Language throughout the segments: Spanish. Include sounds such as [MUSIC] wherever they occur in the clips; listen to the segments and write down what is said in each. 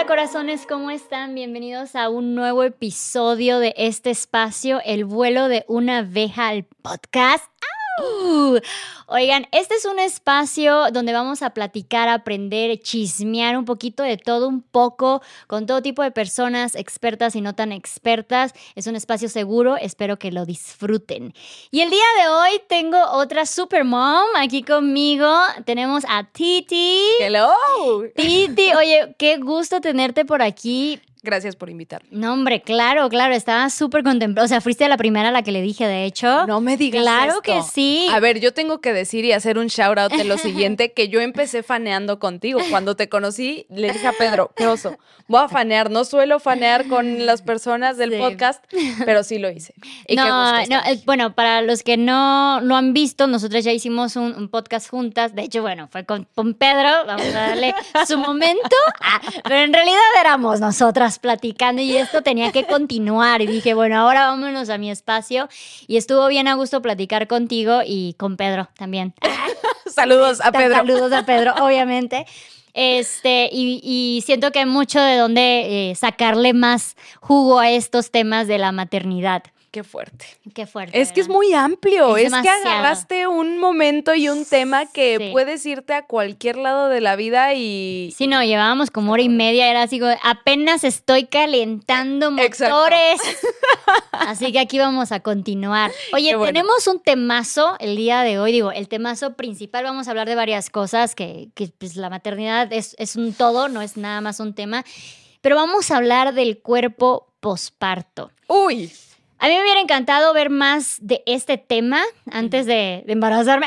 ¿Qué onda, corazones? ¿Cómo están? Bienvenidos a un nuevo episodio de este espacio, El vuelo de una abeja al podcast. ¡Au! Oigan, este es un espacio donde vamos a platicar, aprender, chismear un poquito de todo un poco con todo tipo de personas, expertas y no tan expertas. Es un espacio seguro, espero que lo disfruten. Y el día de hoy tengo otra super mom aquí conmigo. Tenemos a Titi. Hello. Titi, oye, qué gusto tenerte por aquí. Gracias por invitarme. No, hombre, claro, claro, estaba súper contemplada. O sea, fuiste la primera a la que le dije, de hecho. No me digas Claro esto. que sí. A ver, yo tengo que decir y hacer un shout out de lo siguiente, que yo empecé faneando contigo. Cuando te conocí, le dije a Pedro, qué oso, voy a fanear. No suelo fanear con las personas del Sí. podcast, pero sí lo hice. Y no, no, eh, bueno, para los que no lo han visto, nosotros ya hicimos un, un podcast juntas. De hecho, bueno, fue con, con Pedro. Vamos a darle su momento. Ah, pero en realidad éramos nosotras platicando y esto tenía que continuar. Y dije, bueno, ahora vámonos a mi espacio. Y estuvo bien a gusto platicar contigo y con Pedro también. [LAUGHS] Saludos a Pedro. Saludos a Pedro, obviamente. Este, y, y siento que hay mucho de donde eh, sacarle más jugo a estos temas de la maternidad. Qué fuerte. Qué fuerte. Es que es muy amplio, Es es, que agarraste un momento y un tema que Sí. puedes irte a cualquier lado de la vida y... Sí, no, llevábamos como hora y media, era así, apenas estoy calentando Exacto. motores. [LAUGHS] Así que aquí vamos a continuar. Oye, bueno. tenemos un temazo el día de hoy, digo, el temazo principal, vamos a hablar de varias cosas, que, que, pues, la maternidad es, es un todo, no es nada más un tema, pero vamos a hablar del cuerpo posparto. Uy, A mí me hubiera encantado ver más de este tema antes de, de embarazarme,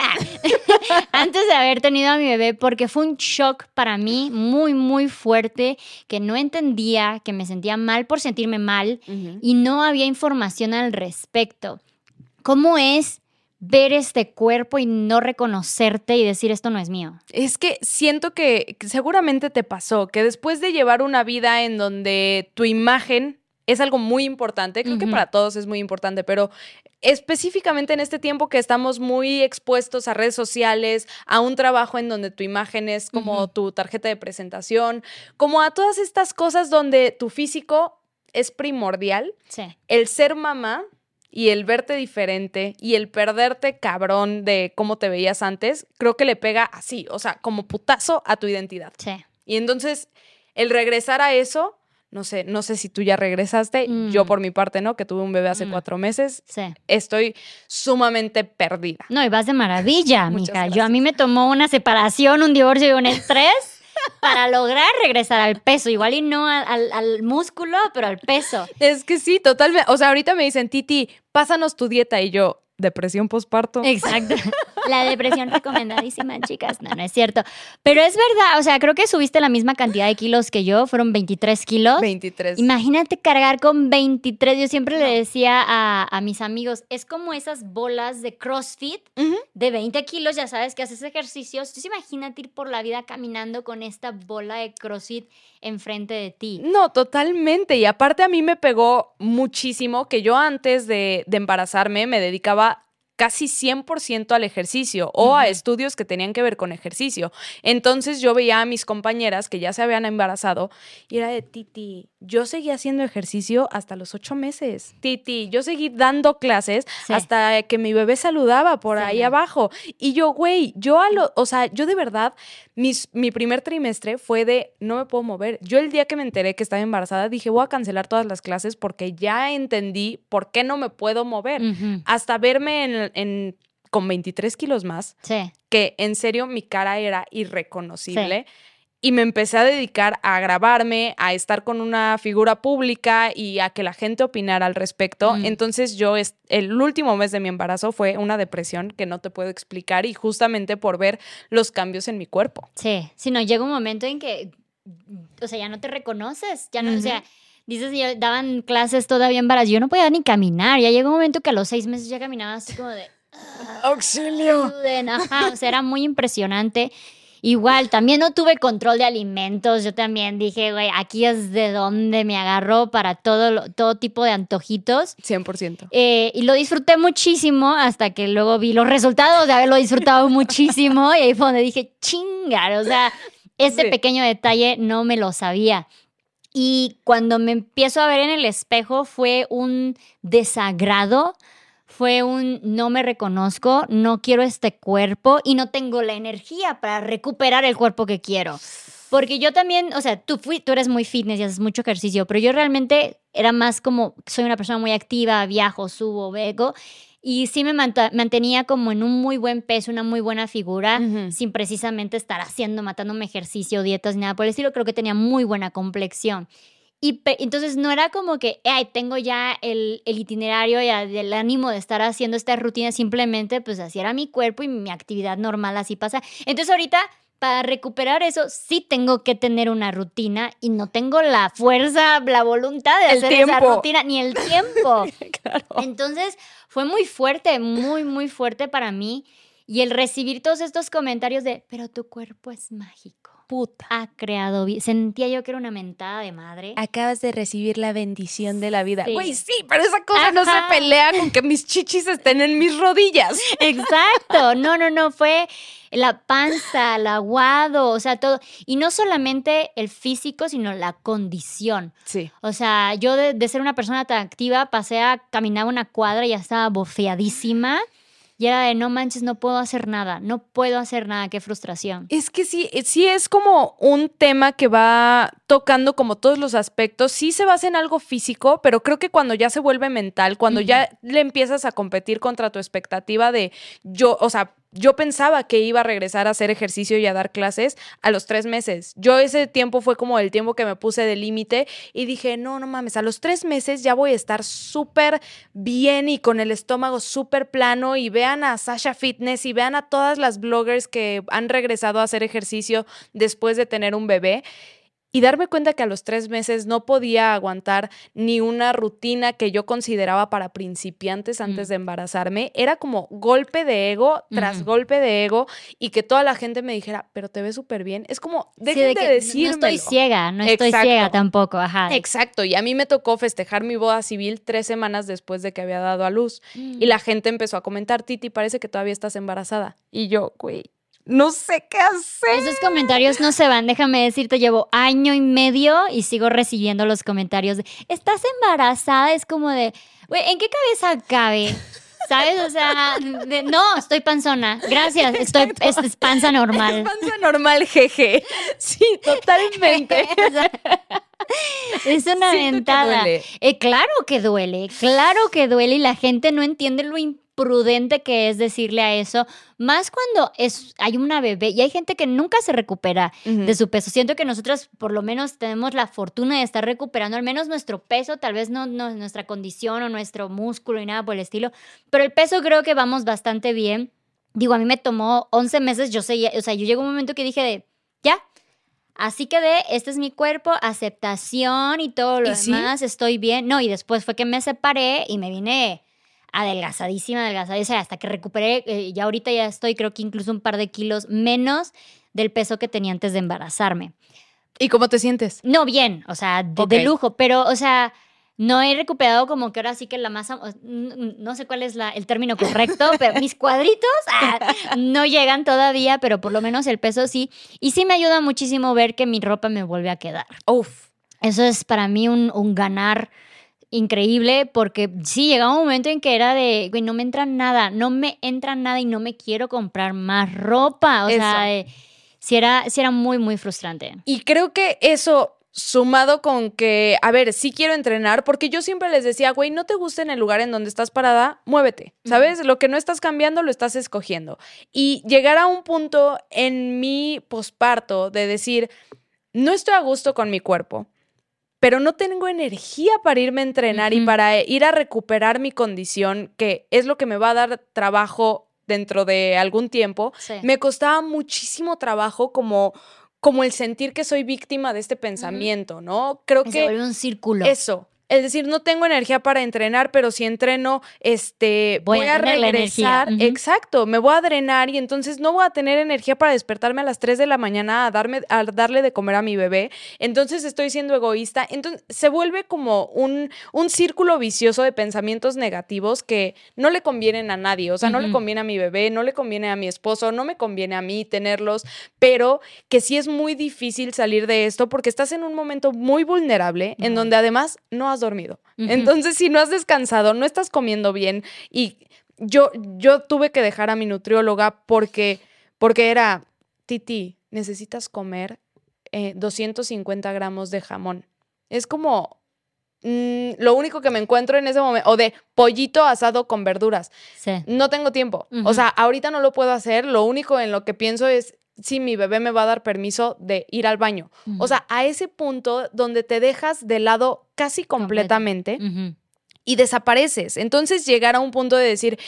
[LAUGHS] antes de haber tenido a mi bebé, porque fue un shock para mí muy, muy fuerte, que no entendía, que me sentía mal por sentirme mal y no había información al respecto. ¿Cómo es ver este cuerpo y no reconocerte y decir esto no es mío? Es que siento que seguramente te pasó que después de llevar una vida en donde tu imagen es algo muy importante, creo que para todos es muy importante, pero específicamente en este tiempo que estamos muy expuestos a redes sociales, a un trabajo en donde tu imagen es como tu tarjeta de presentación, como a todas estas cosas donde tu físico es primordial, Sí. el ser mamá y el verte diferente y el perderte cabrón de cómo te veías antes, creo que le pega así, o sea, como putazo a tu identidad. Sí. Y entonces, el regresar a eso, no sé, no sé si tú ya regresaste, Mm. yo por mi parte, ¿no? Que tuve un bebé hace Mm. cuatro meses, Sí. estoy sumamente perdida. No, y vas de maravilla, [LAUGHS] mija. Yo a mí me tomó una separación, un divorcio y un estrés [LAUGHS] para lograr regresar al peso. Igual y no al, al- al músculo, pero al peso. Es que sí, totalmente. O sea, ahorita me dicen, Titi, pásanos tu dieta y yo, depresión postparto. Exacto. [LAUGHS] La depresión recomendadísima, chicas. No, no es cierto. Pero es verdad, o sea, creo que subiste la misma cantidad de kilos que yo, fueron 23 kilos. 23. Imagínate cargar con 23. Yo siempre le decía a, a mis amigos, es como esas bolas de CrossFit de 20 kilos, ya sabes que haces ejercicios. Entonces imagínate ir por la vida caminando con esta bola de CrossFit enfrente de ti. No, totalmente. Y aparte a mí me pegó muchísimo que yo antes de, de embarazarme me dedicaba casi 100% al ejercicio o a estudios que tenían que ver con ejercicio. Entonces yo veía a mis compañeras que ya se habían embarazado y era de Titi, yo seguí haciendo ejercicio hasta los ocho meses. Titi, yo seguí dando clases Sí. hasta que mi bebé saludaba por Sí, ahí abajo. Y yo, güey, yo a lo, o sea, yo de verdad, mis, mi primer trimestre fue de no me puedo mover. Yo el día que me enteré que estaba embarazada dije, voy a cancelar todas las clases porque ya entendí por qué no me puedo mover. Hasta verme en, en- con 23 kilos más, Sí. que en serio mi cara era irreconocible. y me empecé a dedicar a grabarme, a estar con una figura pública y a que la gente opinara al respecto. Mm. Entonces yo, el último mes de mi embarazo fue una depresión que no te puedo explicar y justamente por ver los cambios en mi cuerpo. Sí, si no, llega un momento en que, o sea, ya no te reconoces, ya no, o sea, dices, yo daban clases todavía embarazo, yo no podía ni caminar, ya llegó un momento que a los seis meses ya caminaba así como de, ¡Auxilio! ayuden, ajá, o sea, era muy impresionante. Igual, también no tuve control de alimentos, yo también dije, güey, aquí es de donde me agarro para todo, todo tipo de antojitos. 100%. Eh, y lo disfruté muchísimo hasta que luego vi los resultados de haberlo disfrutado muchísimo y ahí fue donde dije, chingar, o sea, este Sí. pequeño detalle no me lo sabía. Y cuando me empiezo a ver en el espejo fue un desagrado, fue un no me reconozco, no quiero este cuerpo y no tengo la energía para recuperar el cuerpo que quiero. Porque yo también, o sea, tú, fui, tú eres muy fitness y haces mucho ejercicio, pero yo realmente era más como, soy una persona muy activa, viajo, subo, vego, y sí me mantenía como en un muy buen peso, una muy buena figura, sin precisamente estar haciendo, matándome ejercicio, dietas, ni nada por el estilo. Creo que tenía muy buena complexión. Y entonces no era como que, ay, tengo ya el, el itinerario y el ánimo de estar haciendo esta rutina, simplemente pues así era mi cuerpo y mi actividad normal así pasa. Entonces ahorita para recuperar eso sí tengo que tener una rutina y no tengo la fuerza, la voluntad de El hacer esa rutina ni el tiempo. [LAUGHS] Claro. Entonces fue muy fuerte, muy, muy fuerte para mí. Y el recibir todos estos comentarios de, pero tu cuerpo es mágico. Puta. Ha creado vida. Sentía yo que era una mentada de madre. Acabas de recibir la bendición de la vida. Güey, sí, pero esa cosa no se pelea con que mis chichis estén en mis rodillas. [LAUGHS] Exacto. No, no, no. Fue la panza, el aguado, o sea, todo. Y no solamente el físico, sino la condición. Sí. O sea, yo de, de ser una persona tan activa pasé a caminar una cuadra y ya estaba bofeadísima. Y era de no manches, no puedo hacer nada, no puedo hacer nada, qué frustración. Es que sí, eh, sí es como un tema que va tocando como todos los aspectos. Sí se basa en algo físico, pero creo que cuando ya se vuelve mental, cuando ya le empiezas a competir contra tu expectativa de yo, o sea, yo pensaba que iba a regresar a hacer ejercicio y a dar clases a los tres meses. Yo ese tiempo fue como el tiempo que me puse de límite y dije, no, no mames, a los tres meses ya voy a estar súper bien y con el estómago súper plano y vean a Sasha Fitness y vean a todas las bloggers que han regresado a hacer ejercicio después de tener un bebé. Y darme cuenta que a los tres meses no podía aguantar ni una rutina que yo consideraba para principiantes antes Mm. de embarazarme, era como golpe de ego tras golpe de ego y que toda la gente me dijera, pero te ves súper bien. Es como, Sí, dejen de, que no- estoy ciega, no estoy Exacto. ciega tampoco, ajá. Exacto, y a mí me tocó festejar mi boda civil tres semanas después de que había dado a luz. Mm. Y la gente empezó a comentar, Titi, parece que todavía estás embarazada. Y yo, güey, no sé qué hacer. Esos comentarios no se van, déjame decirte, llevo año y medio y sigo recibiendo los comentarios de, ¿estás embarazada? Es como de, güey, ¿en qué cabeza cabe? ¿Sabes? O sea, de- no, estoy panzona. Gracias, estoy, es, es panza normal. Es panza normal, jeje. Sí, totalmente. [LAUGHS] O sea, es una ventada. Eh, claro que duele, claro que duele y la gente no entiende lo imprudente que es decirle a eso, más cuando es, hay una bebé y hay gente que nunca se recupera de su peso. Siento que nosotros por lo menos tenemos la fortuna de estar recuperando al menos nuestro peso, tal vez no, no nuestra condición o nuestro músculo y nada por el estilo, pero el peso creo que vamos bastante bien. Digo, a mí me tomó 11 meses, yo sé, o sea, yo llegó un momento que dije de, ya, así quedé, este es mi cuerpo, aceptación y todo lo ¿Y sí? demás, estoy bien. No, y después fue que me separé y me vine adelgazadísima, adelgazadísima, hasta que recuperé, eh, ya ahorita ya estoy creo que incluso un par de kilos menos del peso que tenía antes de embarazarme. ¿Y cómo te sientes? No bien, o sea, de, lujo, pero, o sea, no he recuperado como que ahora sí que la masa, no sé cuál es la- el término correcto, [LAUGHS] pero mis cuadritos ah, no llegan todavía, pero por lo menos el peso sí. Y sí me ayuda muchísimo ver que mi ropa me vuelve a quedar. Uf. Eso es para mí un, un ganar increíble porque sí, llegaba un momento en que era de, güey, no me entra nada, no me entra nada y no me quiero comprar más ropa. O sea, eh, sí era, sí era muy, muy frustrante. Y creo que eso sumado con que, a ver, sí quiero entrenar, porque yo siempre les decía, güey, no te gusta en el lugar en donde estás parada, muévete, ¿sabes? Lo que no estás cambiando lo estás escogiendo. Y llegar a un punto en mi posparto de decir, no estoy a gusto con mi cuerpo, pero no tengo energía para irme a entrenar y para ir a recuperar mi condición, que es lo que me va a dar trabajo dentro de algún tiempo, me costaba muchísimo trabajo como como el sentir que soy víctima de este pensamiento, ¿no? Creo que se vuelve un círculo. Eso, es decir, no tengo energía para entrenar, pero si entreno, este, voy, a, regresar. Exacto, me voy a drenar y entonces no voy a tener energía para despertarme a las 3 de la mañana a, darme, a darle de comer a mi bebé. Entonces estoy siendo egoísta. Entonces se vuelve como un, un círculo vicioso de pensamientos negativos que no le convienen a nadie. O sea, no le conviene a mi bebé, no le conviene a mi esposo, no me conviene a mí tenerlos, pero que sí es muy difícil salir de esto porque estás en un momento muy vulnerable en donde además no has dormido. Entonces, si no has descansado, no estás comiendo bien y yo, yo tuve que dejar a mi nutrióloga porque, porque era, Titi, necesitas comer 250 eh, gramos de jamón. Es como mm, lo único que me encuentro en ese momento, o de pollito asado con verduras. No tengo tiempo. O sea, ahorita no lo puedo hacer. Lo único en lo que pienso es si mi bebé me va a dar permiso de ir al baño. O sea, a ese punto donde te dejas de lado casi completamente y desapareces. Entonces llegar a un punto de decir,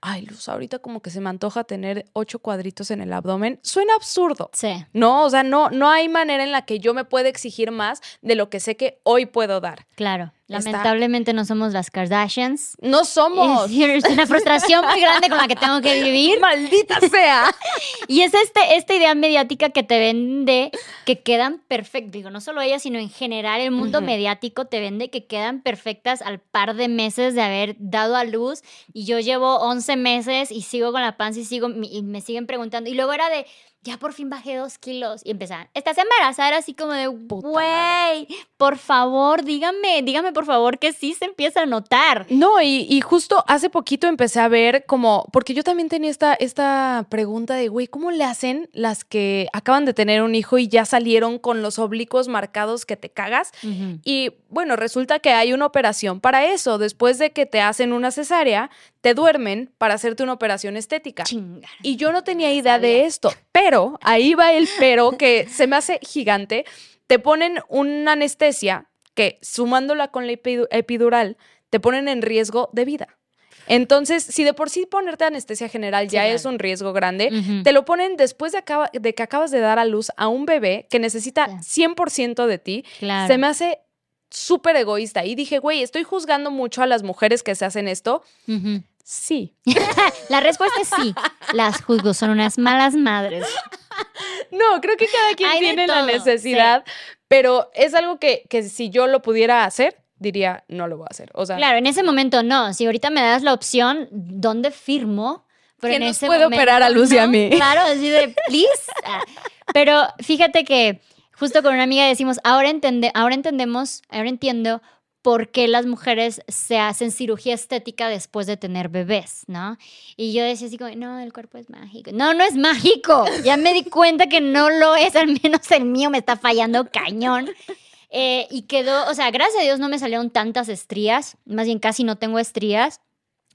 ay, Luz, ahorita como que se me antoja tener ocho cuadritos en el abdomen, suena absurdo. Sí. No, o sea, no, no hay manera en la que yo me pueda exigir más de lo que sé que hoy puedo dar. Claro. Lamentablemente no somos las Kardashians. No somos. [LAUGHS] Es, una frustración muy grande con la que tengo que vivir. Maldita sea. [LAUGHS] y es este, esta idea mediática que te vende que quedan perfectas. Digo, no solo ella, sino en general el mundo mediático te vende que quedan perfectas al par de meses de haber dado a luz. Y yo llevo 11 meses y sigo con la panza y, sigo, y me siguen preguntando. Y luego era de ya por fin bajé dos kilos. Y empezaban, ¿estás embarazada? así como de, güey, por favor, dígame, dígame por favor que sí se empieza a notar. No, y, justo hace poquito empecé a ver como, porque yo también tenía esta, esta pregunta de, güey, ¿cómo le hacen las que acaban de tener un hijo y ya salieron con los oblicuos marcados que te cagas? Y bueno, resulta que hay una operación para eso. Después de que te hacen una cesárea, te duermen para hacerte una operación estética. Y yo no tenía idea de esto, pero ahí va el pero que se me hace gigante. Te ponen una anestesia que sumándola con la epidural te ponen en riesgo de vida. Entonces, si de por sí ponerte anestesia general ya es un riesgo grande, te lo ponen después de, de, que acabas de dar a luz a un bebé que necesita 100% de ti. Se me hace súper egoísta. Y dije, güey, estoy juzgando mucho a las mujeres que se hacen esto. Sí. [LAUGHS] la respuesta es sí. Las juzgo, son unas malas madres. No, creo que cada quien tiene la necesidad, pero es algo que, que si yo lo pudiera hacer, diría, no lo voy a hacer. O sea, claro, en ese momento no. Si ahorita me das la opción, ¿dónde firmo? Pero en ese puede operar a Luz y a mí? Claro, así de, please. [LAUGHS] Ah, pero fíjate que justo con una amiga decimos, ahora, entende, ahora entendemos, ahora entiendo por qué las mujeres se hacen cirugía estética después de tener bebés, ¿no? Y yo decía así como, no, el cuerpo es mágico. No, no es mágico. Ya me di cuenta que no lo es, al menos el mío me está fallando cañón. Eh, y quedó, o sea, gracias a Dios no me salieron tantas estrías, más bien casi no tengo estrías.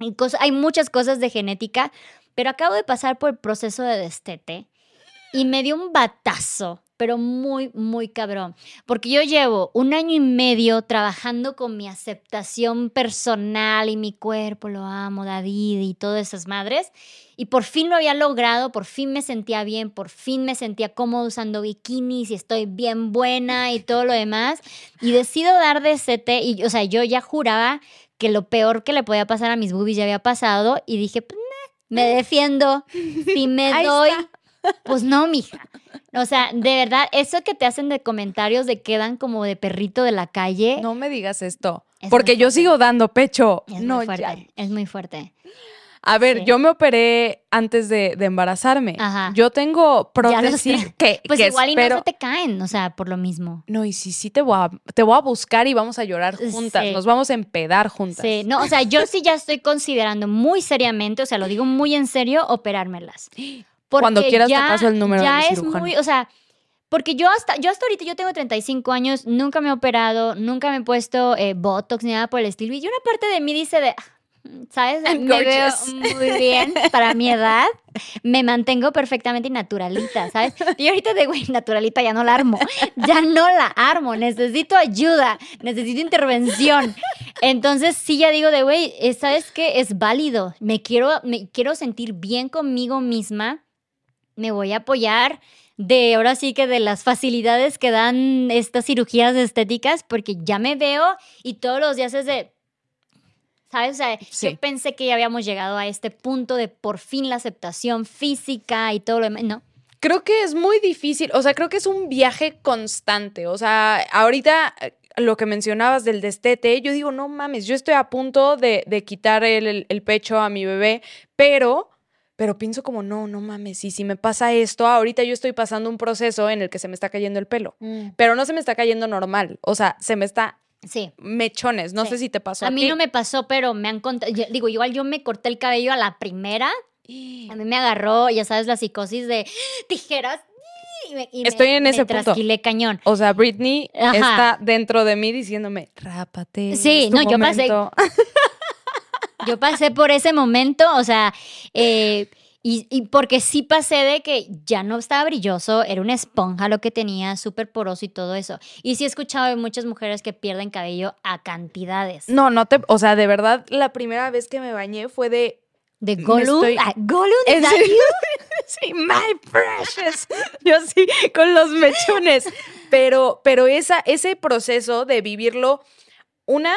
Y hay muchas cosas de genética, pero acabo de pasar por el proceso de destete y me dio un batazo pero muy, muy cabrón. Porque yo llevo un año y medio trabajando con mi aceptación personal y mi cuerpo, lo amo, David y todas esas madres. Y por fin lo había logrado, por fin me sentía bien, por fin me sentía cómodo usando bikinis y estoy bien buena y todo lo demás. Y decido dar de CT y, o sea, yo ya juraba que lo peor que le podía pasar a mis boobies ya había pasado y dije, pues, me defiendo. Si me doy, pues no, mija. O sea, de verdad, eso que te hacen de comentarios de quedan como de perrito de la calle. No me digas esto, porque yo sigo dando pecho. Es no, muy fuerte, es muy fuerte. A ver, yo me operé antes de, embarazarme. Ajá. Yo tengo prótesis que [LAUGHS] Pues igual y no se te caen, o sea, por lo mismo. No, y sí, sí te voy a, te voy a buscar y vamos a llorar juntas. Nos vamos a empedar juntas. Sí, no, o sea, yo sí ya estoy considerando muy seriamente, o sea, lo digo muy en serio, operármelas. [GASPS] [GASPS] Cuando quieras te paso el número ya es muy, o sea, Porque yo hasta, yo hasta ahorita, yo tengo 35 años, nunca me he operado, nunca me he puesto eh, Botox ni nada por el estilo. Y una parte de mí dice de, ¿sabes? I'm [LAUGHS] me veo muy bien para mi edad. Me mantengo perfectamente naturalita, ¿sabes? Y ahorita de, güey, naturalita ya no la armo. Ya no la armo. Necesito ayuda. Necesito intervención. Entonces sí ya digo de, güey, eh, ¿sabes qué? Es válido. Me quiero, me quiero sentir bien conmigo misma. Me voy a apoyar de ahora sí que de las facilidades que dan estas cirugías estéticas, porque ya me veo y todos los días es de, ¿sabes? O sea, Sí. yo pensé que ya habíamos llegado a este punto de por fin la aceptación física y todo lo demás. No, Creo que es muy difícil, o sea, creo que es un viaje constante. O sea, ahorita eh, lo que mencionabas del destete, yo digo, no mames, yo estoy a punto de, de quitar el, el- el pecho a mi bebé, pero, pero pienso como, no, no mames, y si me pasa esto, ahorita yo estoy pasando un proceso en el que se me está cayendo el pelo, pero no se me está cayendo normal, o sea, se me está sí. mechones, no Sí. sé si te pasó. A mí ti. no me pasó, pero me han contado, digo, igual yo me corté el cabello a la primera, a mí me agarró, ya sabes, la psicosis de [GASPS] tijeras. y me- y me- Estoy en me ese punto. trasquilé cañón. O sea, Britney Ajá. está dentro de mí diciéndome, rápate. Sí, es tu no, yo pasé- momento". Yo pasé por ese momento, o sea, eh, y, y porque sí pasé de que ya no estaba brilloso, era una esponja lo que tenía, súper poroso y todo eso. Y sí he escuchado de muchas mujeres que pierden cabello a cantidades. No, no te, o sea, de verdad, la primera vez que me bañé fue de, De Gollum. estoy- ah, Gollum, [LAUGHS] sí, my precious, yo sí, con los mechones, pero, pero esa, ese proceso de vivirlo, una,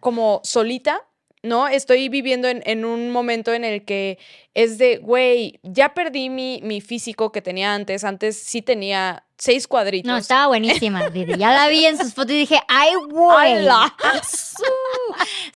como solita, ¿no? Estoy viviendo en, en un momento en el que es de, güey, ya perdí mi, mi físico que tenía antes, antes sí tenía seis cuadritos. No, estaba buenísima, Didi. Ya la vi en sus fotos y dije, ¡ay, güey! [LAUGHS]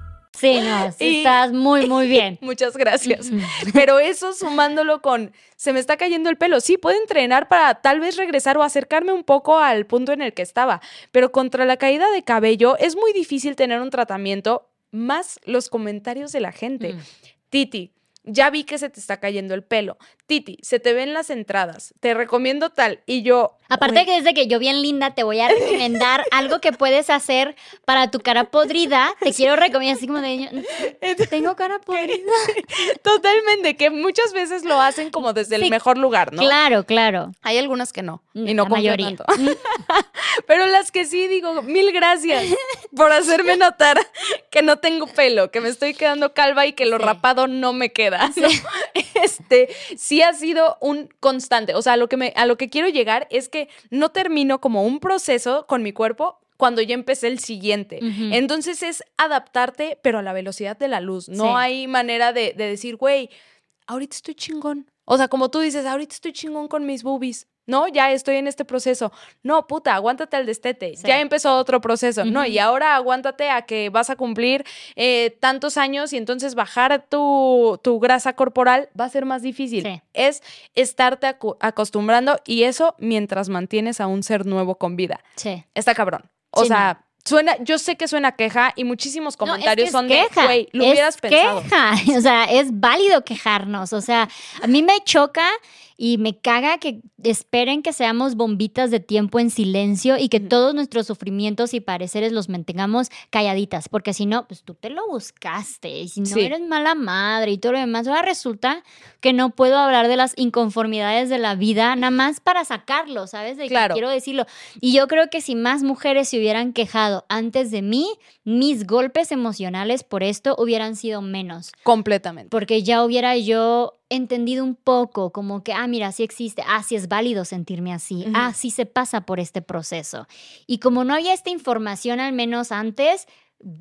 Sí, no, [LAUGHS] sí Y- estás muy, muy bien. [LAUGHS] Muchas gracias. Pero eso sumándolo con se me está cayendo el pelo. Sí, puedo entrenar para tal vez regresar o acercarme un poco al punto en el que estaba. Pero contra la caída de cabello es muy difícil tener un tratamiento más los comentarios de la gente. Mm. Titi, ya vi que se te está cayendo el pelo. Titi, se te ven las entradas. Te recomiendo tal. Y yo. Aparte güey, que desde que yo bien linda te voy a recomendar [LAUGHS] algo que puedes hacer para tu cara podrida. Te quiero recomendar así como de tengo cara [LAUGHS] podrida. [LAUGHS] Totalmente, que muchas veces lo hacen como desde el Sí, mejor lugar, ¿no? Claro, claro. Hay algunas que no. Y La no confío mayoría. tanto. Pero las que sí digo, mil gracias por hacerme notar que no tengo pelo, que me estoy quedando calva y que lo Sí. rapado no me queda. ¿no? Este, sí ha sido un constante. O sea, a lo que me, a lo que quiero llegar es que no termino como un proceso con mi cuerpo cuando ya empecé el siguiente. Entonces es adaptarte, pero a la velocidad de la luz. No Sí. hay manera de, de decir, güey, ahorita estoy chingón. O sea, como tú dices, ahorita estoy chingón con mis boobies. No, ya estoy en este proceso. No, puta, aguántate al destete. Sí. Ya empezó otro proceso. No, y ahora aguántate a que vas a cumplir eh, tantos años y entonces bajar tu, tu grasa corporal va a ser más difícil. Sí. Es estarte acu- acostumbrando y eso mientras mantienes a un ser nuevo con vida. Sí. Está cabrón. O Sí, sea, suena, yo sé que suena queja y muchísimos No, es que comentarios es son queja, de, güey, lo es hubieras pensado. queja. [LAUGHS] O sea, es válido quejarnos. O sea, a mí me choca y me caga que esperen que seamos bombitas de tiempo en silencio y que todos nuestros sufrimientos y pareceres los mantengamos calladitas, porque si no, pues tú te lo buscaste y si no Sí. eres mala madre y todo lo demás, ahora resulta que no puedo hablar de las inconformidades de la vida nada más para sacarlo, ¿sabes? De que Claro. quiero decirlo. Y yo creo que si más mujeres se hubieran quejado antes de mí, mis golpes emocionales por esto hubieran sido menos, Completamente. porque ya hubiera yo entendido un poco como que, ah, mira, sí existe, ah, sí es válido sentirme así, Ujú. ah, sí se pasa por este proceso. Y como no había esta información al menos antes,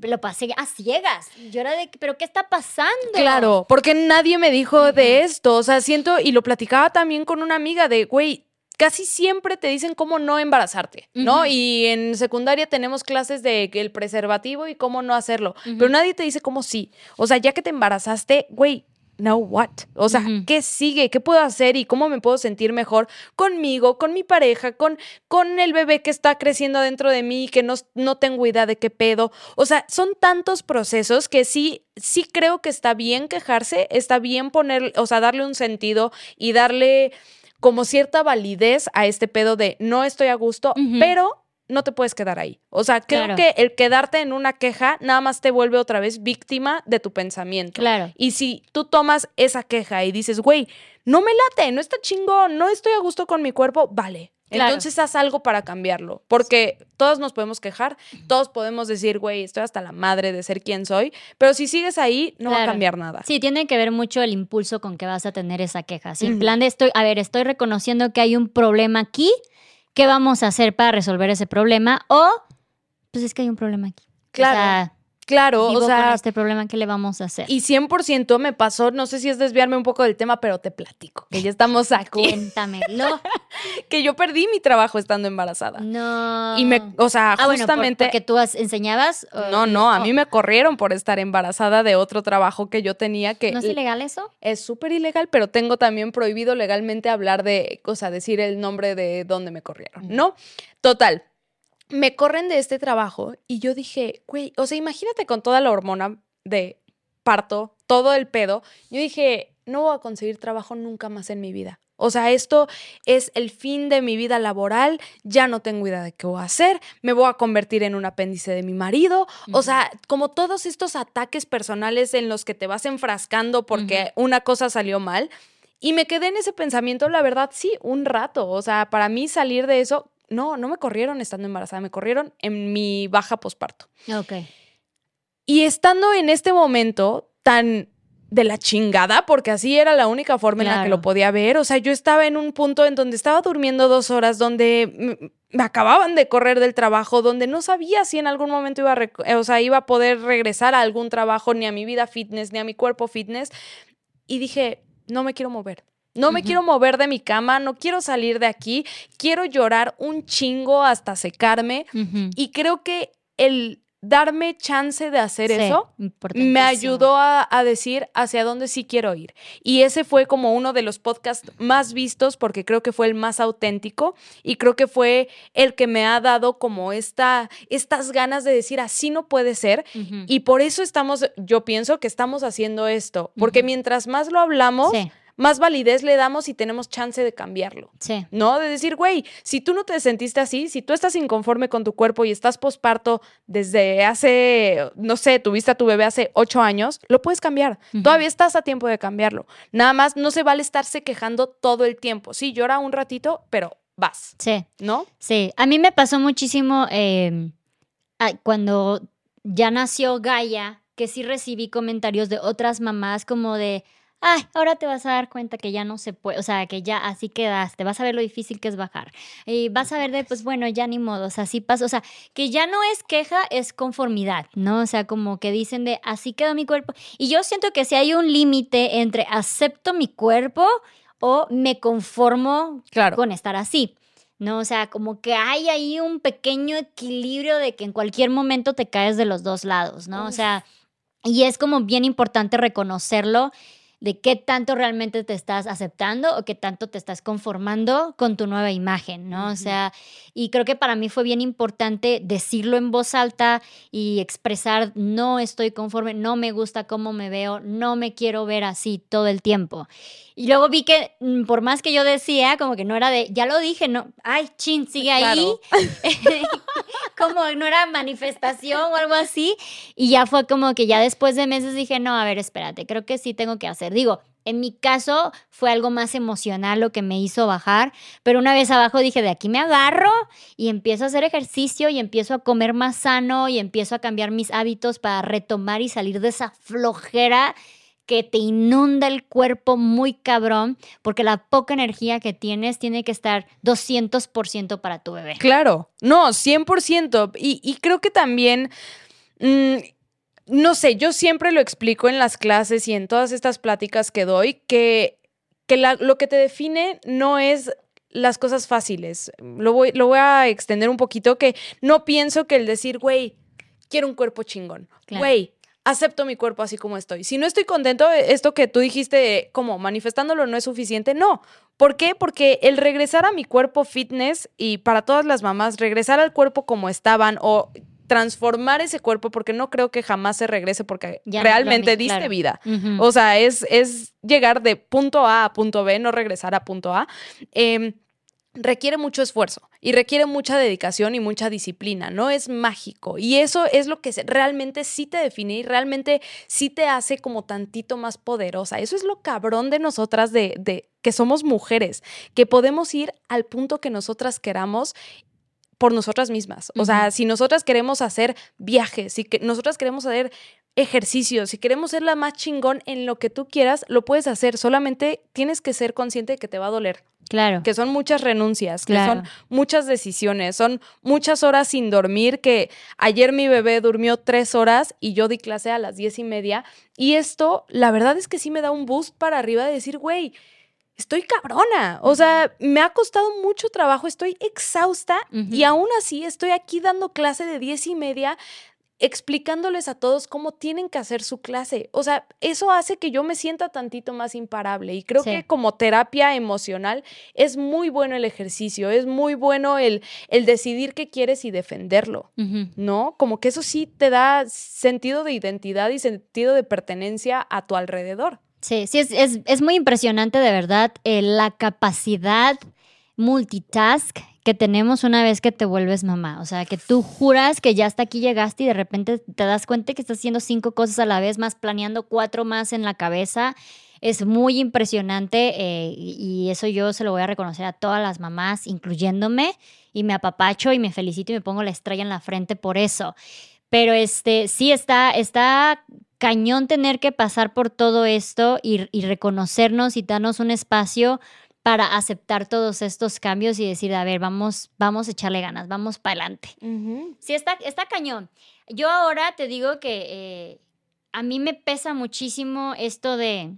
lo pasé a ciegas. Yo era de, pero ¿qué está pasando? Claro, porque nadie me dijo de esto. O sea, siento, y lo platicaba también con una amiga de, güey, casi siempre te dicen cómo no embarazarte, ¿no? Y en secundaria tenemos clases de el preservativo y cómo no hacerlo, pero nadie te dice cómo sí. O sea, ya que te embarazaste, güey, now what? O sea, ¿qué sigue? ¿Qué puedo hacer y cómo me puedo sentir mejor conmigo, con mi pareja, con, con el bebé que está creciendo dentro de mí y que no, no tengo idea de qué pedo? O sea, son tantos procesos que sí, sí creo que está bien quejarse, está bien poner, o sea, darle un sentido y darle como cierta validez a este pedo de no estoy a gusto, pero no te puedes quedar ahí. O sea, creo que el quedarte en una queja nada más te vuelve otra vez víctima de tu pensamiento. Claro. Y si tú tomas esa queja y dices, güey, no me late, no está chingón, no estoy a gusto con mi cuerpo, vale. Entonces haz algo para cambiarlo, porque todos nos podemos quejar, todos podemos decir, güey, estoy hasta la madre de ser quien soy, pero si sigues ahí, no va a cambiar nada. Sí, tiene que ver mucho el impulso con que vas a tener esa queja. Si en plan de estoy, a ver, estoy reconociendo que hay un problema aquí, ¿qué vamos a hacer para resolver ese problema? O, pues es que hay un problema aquí. Claro. Claro, o sea, este problema, ¿qué le vamos a hacer? Y 100% me pasó, no sé si es desviarme un poco del tema, pero te platico, que ya estamos [LAUGHS] aquí. Cuéntamelo. [LAUGHS] que yo perdí mi trabajo estando embarazada. No. Y me, o sea, ah, justamente. Bueno, porque tú enseñabas. no, no, a mí me corrieron por estar embarazada de otro trabajo que yo tenía que. ¿No es ilegal eso? Es súper ilegal, pero tengo también prohibido legalmente hablar de, o sea, decir el nombre de dónde me corrieron, ¿no? Total me corren de este trabajo y yo dije, güey, o sea, imagínate con toda la hormona de parto, todo el pedo. Yo dije, no voy a conseguir trabajo nunca más en mi vida. O sea, esto es el fin de mi vida laboral, ya no tengo idea de qué voy a hacer, me voy a convertir en un apéndice de mi marido. O sea, como todos estos ataques personales en los que te vas enfrascando porque una cosa salió mal. Y me quedé en ese pensamiento, la verdad, sí, un rato. O sea, para mí salir de eso, no, no me corrieron estando embarazada, me corrieron en mi baja posparto. Ok. Y estando en este momento tan de la chingada, porque así era la única forma en la que lo podía ver. O sea, yo estaba en un punto en donde estaba durmiendo dos horas, donde me acababan de correr del trabajo, donde no sabía si en algún momento iba a, o sea, iba a poder regresar a algún trabajo, ni a mi vida fitness, ni a mi cuerpo fitness. Y dije, no me quiero mover. No me quiero mover de mi cama, no quiero salir de aquí, quiero llorar un chingo hasta secarme. Y creo que el darme chance de hacer eso me ayudó a, decir hacia dónde sí quiero ir. Y ese fue como uno de los podcasts más vistos porque creo que fue el más auténtico y creo que fue el que me ha dado como esta, estas ganas de decir así no puede ser. Y por eso estamos, yo pienso que estamos haciendo esto, porque mientras más lo hablamos más validez le damos y tenemos chance de cambiarlo. Sí. ¿No? De decir, güey, si tú no te sentiste así, si tú estás inconforme con tu cuerpo y estás posparto desde hace, no sé, tuviste a tu bebé hace ocho años, lo puedes cambiar. Todavía estás a tiempo de cambiarlo. Nada más no se vale estarse quejando todo el tiempo. Sí, llora un ratito, pero vas. Sí. ¿No? Sí. A mí me pasó muchísimo em, cuando ya nació Gaia, que sí recibí comentarios de otras mamás como de ay, ahora te vas a dar cuenta que ya no se puede, o sea, que ya así quedaste, vas a ver lo difícil que es bajar. Y vas a ver de, pues bueno, ya ni modo, o sea, así pasa, o sea, que ya no es queja, es conformidad, ¿no? O sea, como que dicen de, así quedó mi cuerpo. Y yo siento que si hay un límite entre acepto mi cuerpo o me conformo con estar así. ¿no? O sea, como que hay ahí un pequeño equilibrio de que en cualquier momento te caes de los dos lados, ¿no? O sea, y es como bien importante reconocerlo de qué tanto realmente te estás aceptando o qué tanto te estás conformando con tu nueva imagen, ¿no? O sea, y creo que para mí fue bien importante decirlo en voz alta y expresar, no estoy conforme, no me gusta cómo me veo, no me quiero ver así todo el tiempo. Y luego vi que mm, por más que yo decía, como que no era de, ya lo dije, no, ay, chin, sigue ahí. [LAUGHS] como no era manifestación o algo así. Y ya fue como que ya después de meses dije, no, a ver, espérate, creo que sí tengo que hacer. Digo, en mi caso fue algo más emocional lo que me hizo bajar, pero una vez abajo dije, de aquí me agarro y empiezo a hacer ejercicio y empiezo a comer más sano y empiezo a cambiar mis hábitos para retomar y salir de esa flojera que te inunda el cuerpo muy cabrón, porque la poca energía que tienes tiene que estar 200% para tu bebé. Claro, no, 100%. Y, y creo que también... Mm, no sé, yo siempre lo explico en las clases y en todas estas pláticas que doy, que, que lo que te define no es las cosas fáciles. Lo voy, lo voy a extender un poquito, que no pienso que el decir, güey, quiero un cuerpo chingón. Claro. Acepto mi cuerpo así como estoy. Si no estoy contento, esto que tú dijiste, como manifestándolo no es suficiente, no. ¿Por qué? Porque el regresar a mi cuerpo fitness y para todas las mamás, regresar al cuerpo como estaban o transformar ese cuerpo, porque no creo que jamás se regrese porque Ya realmente diste claro. vida. O sea, es, es llegar de punto A a punto B, no regresar a punto A. Em, requiere mucho esfuerzo y requiere mucha dedicación y mucha disciplina, no es mágico. Y eso es lo que realmente sí te define y realmente sí te hace como tantito más poderosa. Eso es lo cabrón de nosotras, de, de que somos mujeres, que podemos ir al punto que nosotras queramos por nosotras mismas. O sea, si nosotras queremos hacer viajes, si que nosotras queremos hacer ejercicios, si queremos ser la más chingón en lo que tú quieras, lo puedes hacer. Solamente tienes que ser consciente de que te va a doler, Claro. que son muchas renuncias, que Claro. son muchas decisiones, son muchas horas sin dormir, que ayer mi bebé durmió tres horas y yo di clase a las diez y media. Y esto, la verdad es que sí me da un boost para arriba de decir, güey, estoy cabrona. O sea, me ha costado mucho trabajo, estoy exhausta y aún así estoy aquí dando clase de diez y media explicándoles a todos cómo tienen que hacer su clase. O sea, eso hace que yo me sienta tantito más imparable y creo Sí. que como terapia emocional es muy bueno el ejercicio, es muy bueno el, el decidir qué quieres y defenderlo. ¿No? Como que eso sí te da sentido de identidad y sentido de pertenencia a tu alrededor. Sí, sí, es, es, es muy impresionante de verdad eh, la capacidad multitask que tenemos una vez que te vuelves mamá. O sea, que tú juras que ya hasta aquí llegaste y de repente te das cuenta que estás haciendo cinco cosas a la vez, más planeando cuatro más en la cabeza. Es muy impresionante eh, y eso yo se lo voy a reconocer a todas las mamás, incluyéndome, y me apapacho y me felicito y me pongo la estrella en la frente por eso. Pero este, sí está, está cañón tener que pasar por todo esto y, y reconocernos y darnos un espacio para aceptar todos estos cambios y decir, a ver, vamos, vamos a echarle ganas, vamos para adelante. Sí, está, está cañón. Yo ahora te digo que eh, a mí me pesa muchísimo esto de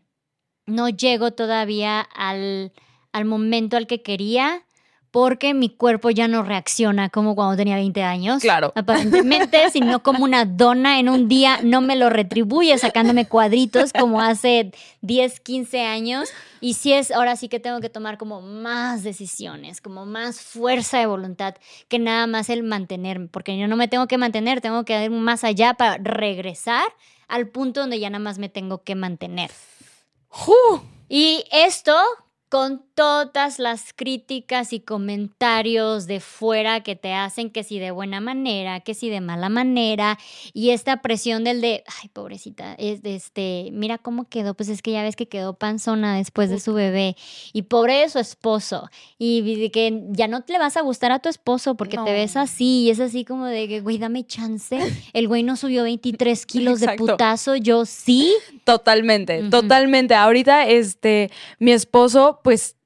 no llego todavía al, al momento al que quería porque mi cuerpo ya no reacciona como cuando tenía 20 años. Claro. Aparentemente, [LAUGHS] si no como una dona en un día, no me lo retribuye sacándome cuadritos como hace 10, 15 años. Y sí es, ahora sí que tengo que tomar como más decisiones, como más fuerza de voluntad que nada más el mantenerme, porque yo no me tengo que mantener, tengo que ir más allá para regresar al punto donde ya nada más me tengo que mantener. Y esto con todas las críticas y comentarios de fuera que te hacen que si de buena manera, que si de mala manera, y esta presión del de, ay, pobrecita, es de este, mira cómo quedó, pues es que ya ves que quedó panzona después de su bebé, y pobre de su esposo, y de que ya no le vas a gustar a tu esposo porque te ves así, y es así como de que, güey, dame chance, [LAUGHS] el güey no subió 23 kilos de putazo, yo sí, Totalmente, totalmente. Ahorita, este, mi esposo, pues,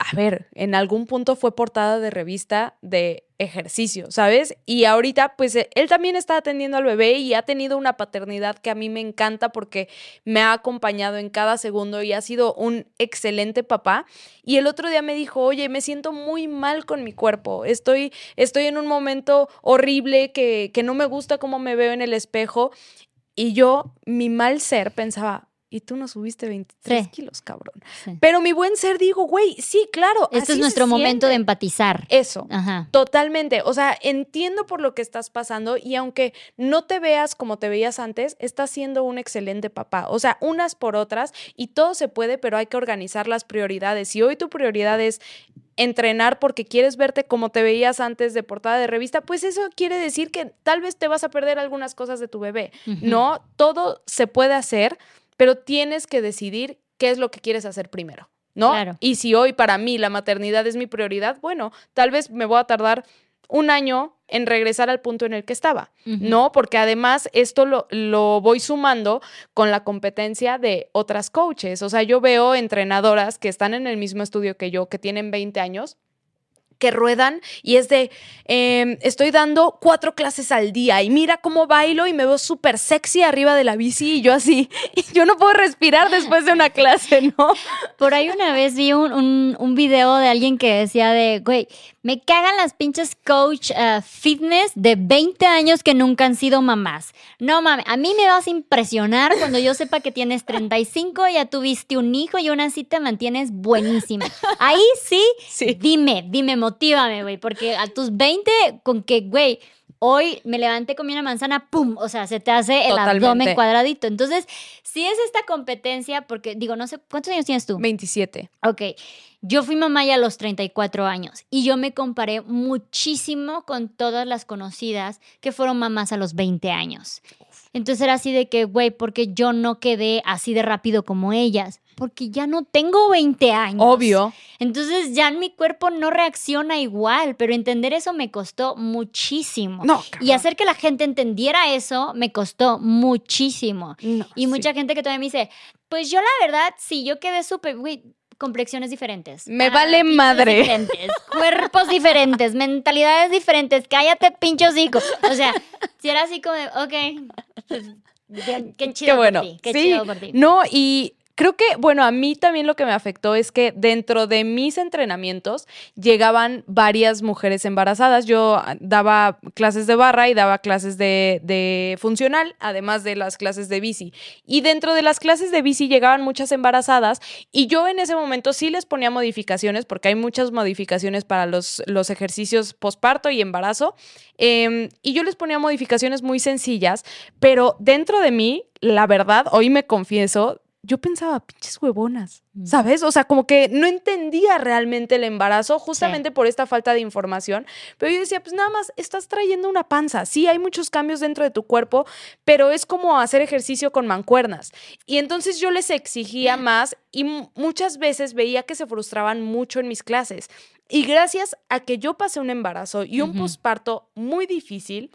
a ver, en algún punto fue portada de revista de ejercicio, ¿sabes? Y ahorita, pues, eh, él también está atendiendo al bebé y ha tenido una paternidad que a mí me encanta porque me ha acompañado en cada segundo y ha sido un excelente papá. Y el otro día me dijo, oye, me siento muy mal con mi cuerpo, estoy, estoy en un momento horrible que, que no me gusta cómo me veo en el espejo. Y yo, mi mal ser, pensaba, y tú no subiste 23 Sí. kilos, cabrón. Sí. Pero mi buen ser digo, güey, sí, claro. este es nuestro momento de siente". empatizar. Eso. Ajá. Totalmente. O sea, entiendo por lo que estás pasando y aunque no te veas como te veías antes, estás siendo un excelente papá. O sea, unas por otras y todo se puede, pero hay que organizar las prioridades. Si hoy tu prioridad es entrenar porque quieres verte como te veías antes de portada de revista, pues eso quiere decir que tal vez te vas a perder algunas cosas de tu bebé. No, todo se puede hacer, pero tienes que decidir qué es lo que quieres hacer primero. ¿No? Claro. Y si hoy para mí la maternidad es mi prioridad, bueno, tal vez me voy a tardar un año en regresar al punto en el que estaba. ¿no? Porque además esto lo, lo voy sumando con la competencia de otras coaches. O sea, yo veo entrenadoras que están en el mismo estudio que yo, que tienen 20 años, que ruedan y es de, em, estoy dando cuatro clases al día y mira cómo bailo y me veo súper sexy arriba de la bici y yo así, [LAUGHS] y yo no puedo respirar después de una clase, ¿no? Por ahí una vez vi un, un, un video de alguien que decía de, güey, me cagan las pinches coach uh, fitness de 20 años que nunca han sido mamás. No mames, a mí me vas a impresionar cuando yo sepa que tienes 35, ya tuviste un hijo y aún así te mantienes buenísima. Ahí sí, Sí. dime, dime, motívame, güey, porque a tus 20, con que, güey, hoy me levanté, comí una manzana, ¡pum! O sea, se te hace el Totalmente. abdomen cuadradito. Entonces, si es esta competencia, porque digo, no sé, ¿cuántos años tienes tú? 27. Ok, yo fui mamá ya a los 34 años y yo me comparé muchísimo con todas las conocidas que fueron mamás a los 20 años. Entonces era así de que, güey, porque yo no quedé así de rápido como ellas, porque ya no tengo 20 años. Obvio. Entonces ya mi cuerpo no reacciona igual, pero entender eso me costó muchísimo. No, Y hacer que la gente entendiera eso me costó muchísimo. No, Y sí. mucha gente que todavía me dice, pues yo la verdad, sí, yo quedé súper, güey, complexiones diferentes. Me vale madre. Diferentes, [LAUGHS] cuerpos diferentes, mentalidades diferentes, cállate pinche hocico. O sea, si era así como de, ok, pues, qué, qué chido Qué bueno. por ti, qué sí. chido por ti. No, y creo que, bueno, a mí también lo que me afectó es que dentro de mis entrenamientos llegaban varias mujeres embarazadas. Yo ah, daba clases de barra y daba clases de, de funcional, además de las clases de bici. Y dentro de las clases de bici llegaban muchas embarazadas y yo en ese momento sí les ponía modificaciones, porque hay muchas modificaciones para los, los ejercicios posparto y embarazo. Em, y yo les ponía modificaciones muy sencillas, pero dentro de mí, la verdad, hoy me confieso, yo pensaba, pinches huevonas. ¿sabes? O sea, como que no entendía realmente el embarazo justamente por esta falta de información. Pero yo decía, pues nada más estás trayendo una panza. Sí, hay muchos cambios dentro de tu cuerpo, pero es como hacer ejercicio con mancuernas. Y entonces yo les exigía [GASPS] más y mu- muchas veces veía que se frustraban mucho en mis clases. Y gracias a que yo pasé un embarazo y un Ujú. posparto muy difícil,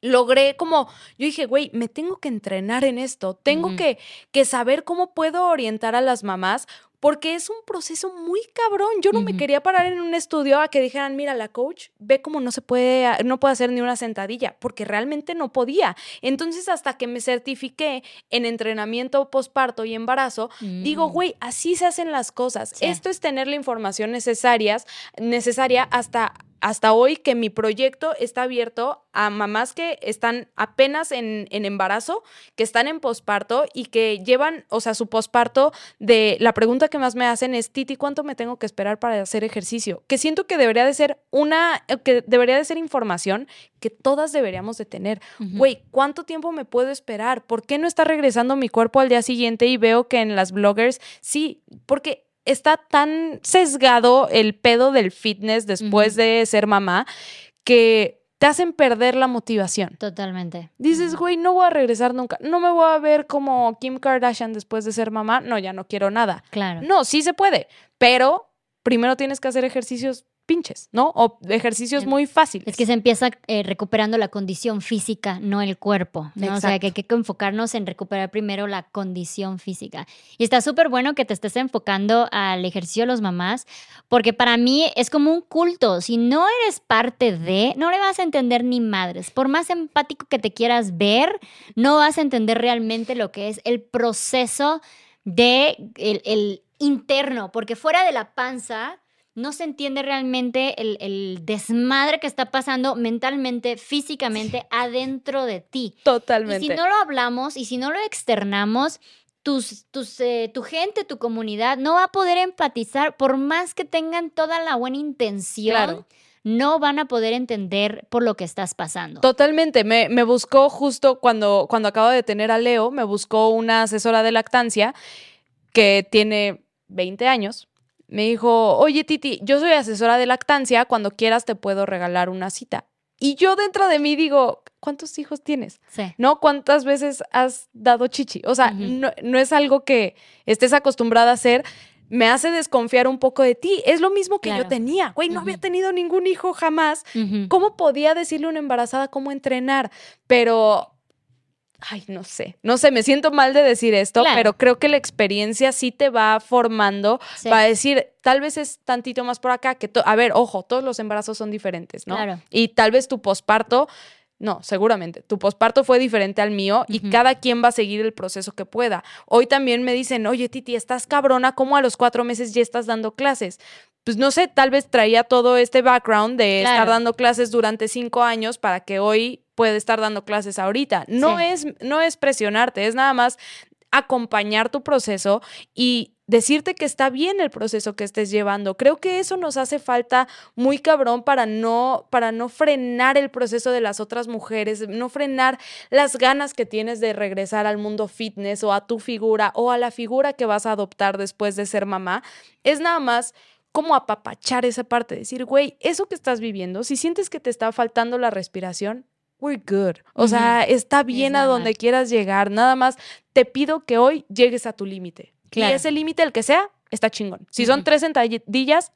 logré como, yo dije, güey, me tengo que entrenar en esto, tengo que, que saber cómo puedo orientar a las mamás. Porque es un proceso muy cabrón. Yo no me quería parar en un estudio a que dijeran, mira, la coach ve cómo no se puede, no puede hacer ni una sentadilla, porque realmente no podía. Entonces, hasta que me certifiqué en entrenamiento posparto y embarazo, digo, Mm. güey, así se hacen las cosas. Sí. Esto es tener la información necesarias, necesaria hasta, hasta hoy que mi proyecto está abierto a mamás que están apenas en, en embarazo, que están en posparto y que llevan, o sea, su posparto de la pregunta que más me hacen es, Titi, ¿cuánto me tengo que esperar para hacer ejercicio? Que siento que debería de ser una, eh, que debería de ser información que todas deberíamos de tener. Güey, ¿cuánto tiempo me puedo esperar? ¿Por qué no está regresando mi cuerpo al día siguiente y veo que en las bloggers sí? Porque está tan sesgado el pedo del fitness después de ser mamá que te hacen perder la motivación. Totalmente. Dices, güey, no voy a regresar nunca. No me voy a ver como Kim Kardashian después de ser mamá. No, ya no quiero nada. Claro. No, sí se puede, pero primero tienes que hacer ejercicios pinches, ¿no? O ejercicios Em, muy fáciles. Es que se empieza eh, recuperando la condición física, no el cuerpo. ¿no? O sea, que hay que enfocarnos en recuperar primero la condición física. Y está súper bueno que te estés enfocando al ejercicio de los mamás, porque para mí es como un culto. Si no eres parte de, no le vas a entender ni madres. Por más empático que te quieras ver, no vas a entender realmente lo que es el proceso de el, el interno, porque fuera de la panza no se entiende realmente el, el desmadre que está pasando mentalmente, físicamente, [LAUGHS] adentro de ti. Totalmente. Y si no lo hablamos y si no lo externamos, tus, tus, eh, tu gente, tu comunidad no va a poder empatizar, por más que tengan toda la buena intención, Claro. no van a poder entender por lo que estás pasando. Totalmente, me, me buscó justo cuando, cuando acabo de tener a Leo, me buscó una asesora de lactancia que tiene 20 años. Me dijo, oye Titi, yo soy asesora de lactancia, cuando quieras te puedo regalar una cita. Y yo dentro de mí digo, ¿cuántos hijos tienes? Sí. ¿No? ¿Cuántas veces has dado chichi? O sea, no, no es algo que estés acostumbrada a hacer. Me hace desconfiar un poco de ti. Es lo mismo que Claro. yo tenía. Güey, no había tenido ningún hijo jamás. ¿Cómo podía decirle a una embarazada cómo entrenar? Pero ay, no sé, no sé, me siento mal de decir esto, Claro. pero creo que la experiencia sí te va formando Sí. para decir, tal vez es tantito más por acá, que, a ver, ojo, todos los embarazos son diferentes, ¿no? Claro. Y tal vez tu posparto, no, seguramente, tu posparto fue diferente al mío y cada quien va a seguir el proceso que pueda. Hoy también me dicen, oye, Titi, estás cabrona, ¿cómo a los cuatro meses ya estás dando clases? Pues no sé, tal vez traía todo este background de estar dando clases durante cinco años para que hoy pueda estar dando clases ahorita. No, Sí. es, no es presionarte, es nada más acompañar tu proceso y decirte que está bien el proceso que estés llevando. Creo que eso nos hace falta muy cabrón para no para no frenar el proceso de las otras mujeres, no frenar las ganas que tienes de regresar al mundo fitness o a tu figura o a la figura que vas a adoptar después de ser mamá. Es nada más como apapachar esa parte, decir, güey, eso que estás viviendo, si sientes que te está faltando la respiración, we're good. O sea, está bien a donde quieras llegar. Nada más te pido que hoy llegues a tu límite. Claro. Y ese límite, el que sea, está chingón. Si son tres sentadillas,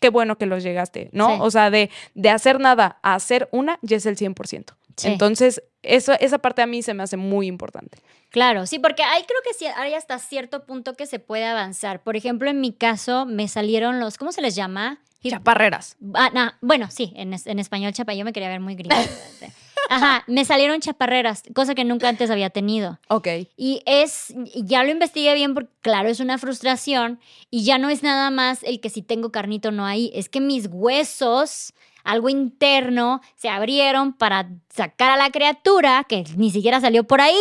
qué bueno que los llegaste, ¿no? Sí. O sea, de, de hacer nada a hacer una, ya es el 100%. Sí. Entonces, eso, esa parte a mí se me hace muy importante. Claro, sí, porque ahí creo que sí, hay hasta cierto punto que se puede avanzar. Por ejemplo, en mi caso me salieron los, ¿cómo se les llama? Chaparreras. Ah, no, bueno, sí, en, en español chapa, yo me quería ver muy gringo. [LAUGHS] Ajá, me salieron chaparreras, cosa que nunca antes había tenido. Ok. Y es, ya lo investigué bien porque claro, es una frustración y ya no es nada más el que si tengo carnito no hay, es que mis huesos, algo interno, se abrieron para sacar a la criatura que ni siquiera salió por ahí.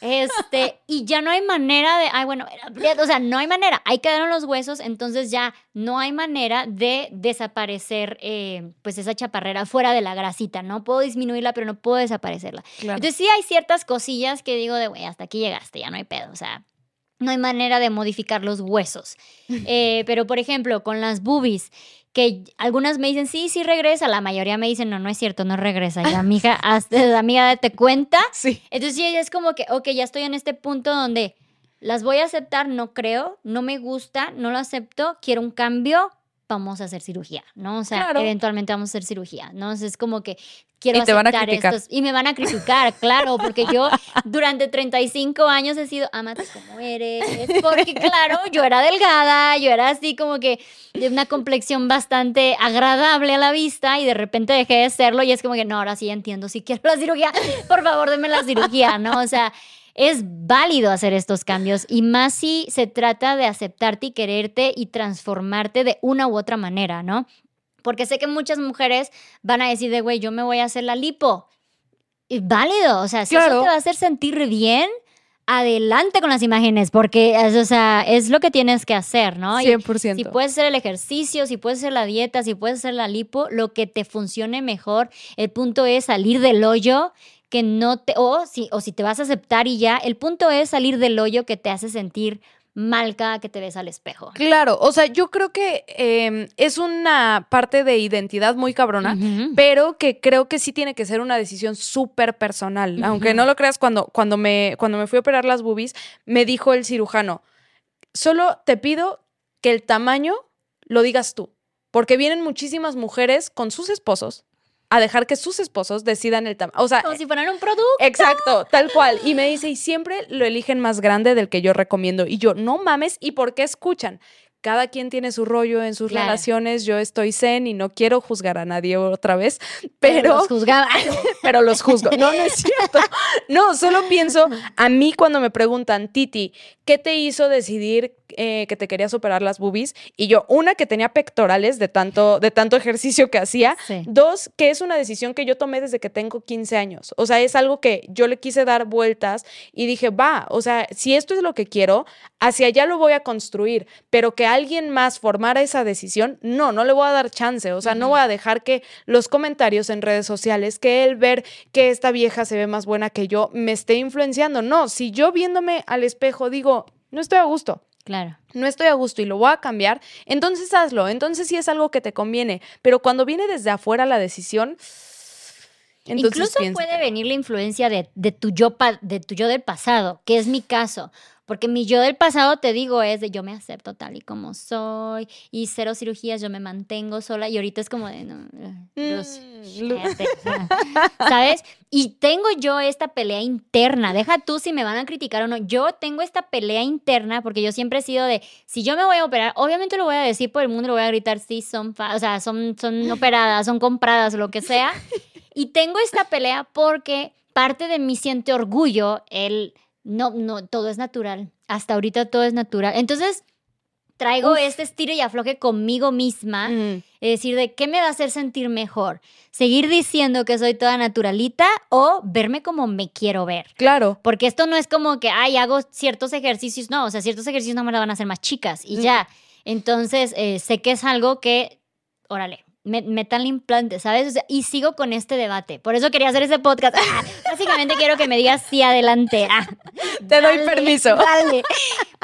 Este, y ya no hay manera de, ay, bueno, era- o sea, no hay manera, ahí quedaron los huesos, entonces ya no hay manera de desaparecer, eh, pues esa chaparrera fuera de la grasita, ¿no? Puedo disminuirla, pero no puedo desaparecerla. Claro. Entonces sí hay ciertas cosillas que digo de, güey, hasta aquí llegaste, ya no hay pedo, o sea, no hay manera de modificar los huesos. [LAUGHS] Eh, pero por ejemplo, con las boobies, que algunas me dicen, sí, sí regresa, la mayoría me dicen, no, no es cierto, no regresa. Ya, amiga, [LAUGHS] hazte, amiga, date cuenta. Sí. Entonces sí, es como que, ok, ya estoy en este punto donde las voy a aceptar, no creo, no me gusta, no lo acepto, quiero un cambio, vamos a hacer cirugía, ¿no? O sea, Claro. eventualmente vamos a hacer cirugía, ¿no? Entonces es como que quiero Y te van a criticar. estos- y me van a criticar, [LAUGHS] claro, porque yo durante 35 años he sido, amate como eres, porque claro, yo era delgada, yo era así como que de una complexión bastante agradable a la vista y de repente dejé de serlo y es como que no, ahora sí entiendo, si quiero la cirugía, por favor, denme la cirugía, ¿no? O sea, es válido hacer estos cambios y más si se trata de aceptarte y quererte y transformarte de una u otra manera, ¿no? Porque sé que muchas mujeres van a decir de, güey, yo me voy a hacer la lipo. Y válido, o sea, si eso te va a hacer sentir bien, adelante con las imágenes, porque es, o sea, es lo que tienes que hacer, ¿no? Y 100%. si puedes hacer el ejercicio, si puedes hacer la dieta, si puedes hacer la lipo, lo que te funcione mejor. El punto es salir del hoyo que no te, o si, o si te vas a aceptar y ya, el punto es salir del hoyo que te hace sentir mal cada que te ves al espejo. Claro, o sea, yo creo que em, es una parte de identidad muy cabrona, pero que creo que sí tiene que ser una decisión súper personal. Aunque no lo creas, cuando, cuando, me, cuando me fui a operar las boobies, me dijo el cirujano, solo te pido que el tamaño lo digas tú, porque vienen muchísimas mujeres con sus esposos a dejar que sus esposos decidan el tamaño. O sea, Como si fueran un producto. Exacto, tal cual. Y me dice, y siempre lo eligen más grande del que yo recomiendo. Y yo, no mames, ¿y por qué escuchan? Cada quien tiene su rollo en sus Claro. relaciones, yo estoy zen y no quiero juzgar a nadie otra vez, [LAUGHS] pero, los juzgaba. [LAUGHS] pero los juzgo. No, no es cierto. No, solo pienso, a mí cuando me preguntan, Titi, ¿qué te hizo decidir eh, que te querías operar las boobies? Y yo, una, que tenía pectorales de tanto, de tanto [LAUGHS] ejercicio que hacía. Sí. Dos, que es una decisión que yo tomé desde que tengo 15 años. O sea, es algo que yo le quise dar vueltas y dije, va, o sea, si esto es lo que quiero, hacia allá lo voy a construir, pero que alguien más formara esa decisión, no, no le voy a dar chance. O sea, no voy a dejar que los comentarios en redes sociales, que él ver que esta vieja se ve más buena que yo, me esté influenciando. No, si yo viéndome al espejo digo, no estoy a gusto, Claro. no estoy a gusto y lo voy a cambiar, entonces hazlo, entonces sí es algo que te conviene, pero cuando viene desde afuera la decisión, entonces Incluso piensa. puede venir la influencia de, de tu yo pa- de tu yo del pasado, que es mi caso. Porque mi yo del pasado, te digo, es de yo me acepto tal y como soy y cero cirugías, yo me mantengo sola y ahorita es como de, no, Mm, cállate, [LAUGHS] ¿sabes? Y tengo yo esta pelea interna, deja tú si me van a criticar o no, yo tengo esta pelea interna porque yo siempre he sido de, si yo me voy a operar, obviamente lo voy a decir por el mundo, lo voy a gritar, sí, son, o sea, son, son [LAUGHS] operadas, son compradas, lo que sea. Y tengo esta pelea porque parte de mí siente orgullo, el, no, no, todo es natural, hasta ahorita todo es natural. Entonces, traigo Uf. este estilo y afloje conmigo misma. Mm. Es decir, de qué me va a hacer sentir mejor. Seguir diciendo que soy toda naturalita o verme como me quiero ver. Claro. Porque esto no es como que, ay, hago ciertos ejercicios. No, o sea, ciertos ejercicios no me la van a hacer más chicas y Mm. ya. Entonces, eh, sé que es algo que, órale, me, metanle implante, ¿sabes? O sea, y sigo con este debate. Por eso quería hacer ese podcast. Ah, [LAUGHS] básicamente quiero que me digas sí adelante. Ah, Te doy permiso. Dale.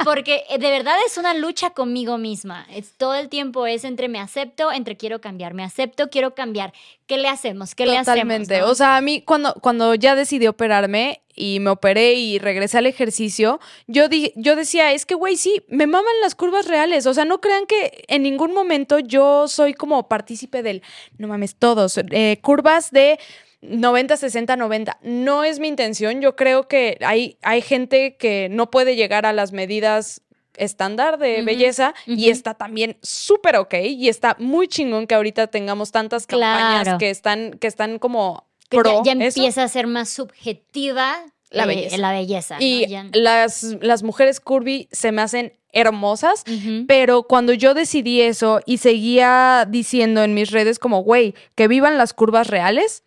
Porque eh, de verdad es una lucha conmigo misma. Es, todo el tiempo es entre me acepto, entre quiero cambiar, me acepto, quiero cambiar. ¿Qué le hacemos? ¿Qué Totalmente. le hacemos? no? O sea, a mí cuando, cuando ya decidí operarme y me operé y regresé al ejercicio, yo, di- yo decía, es que, güey, sí, me maman las curvas reales. O sea, no crean que en ningún momento yo soy como partícipe del, no mames, todos, eh, curvas de... 90, 60, 90. No es mi intención. Yo creo que hay, hay gente que no puede llegar a las medidas estándar de belleza y está también súper ok y está muy chingón que ahorita tengamos tantas campañas Claro. que están que están como Que pro ya, ya eso. empieza a ser más subjetiva La eh, belleza. la belleza. y las, las mujeres curvy se me hacen hermosas pero cuando yo decidí eso y seguía diciendo en mis redes como güey que vivan las curvas reales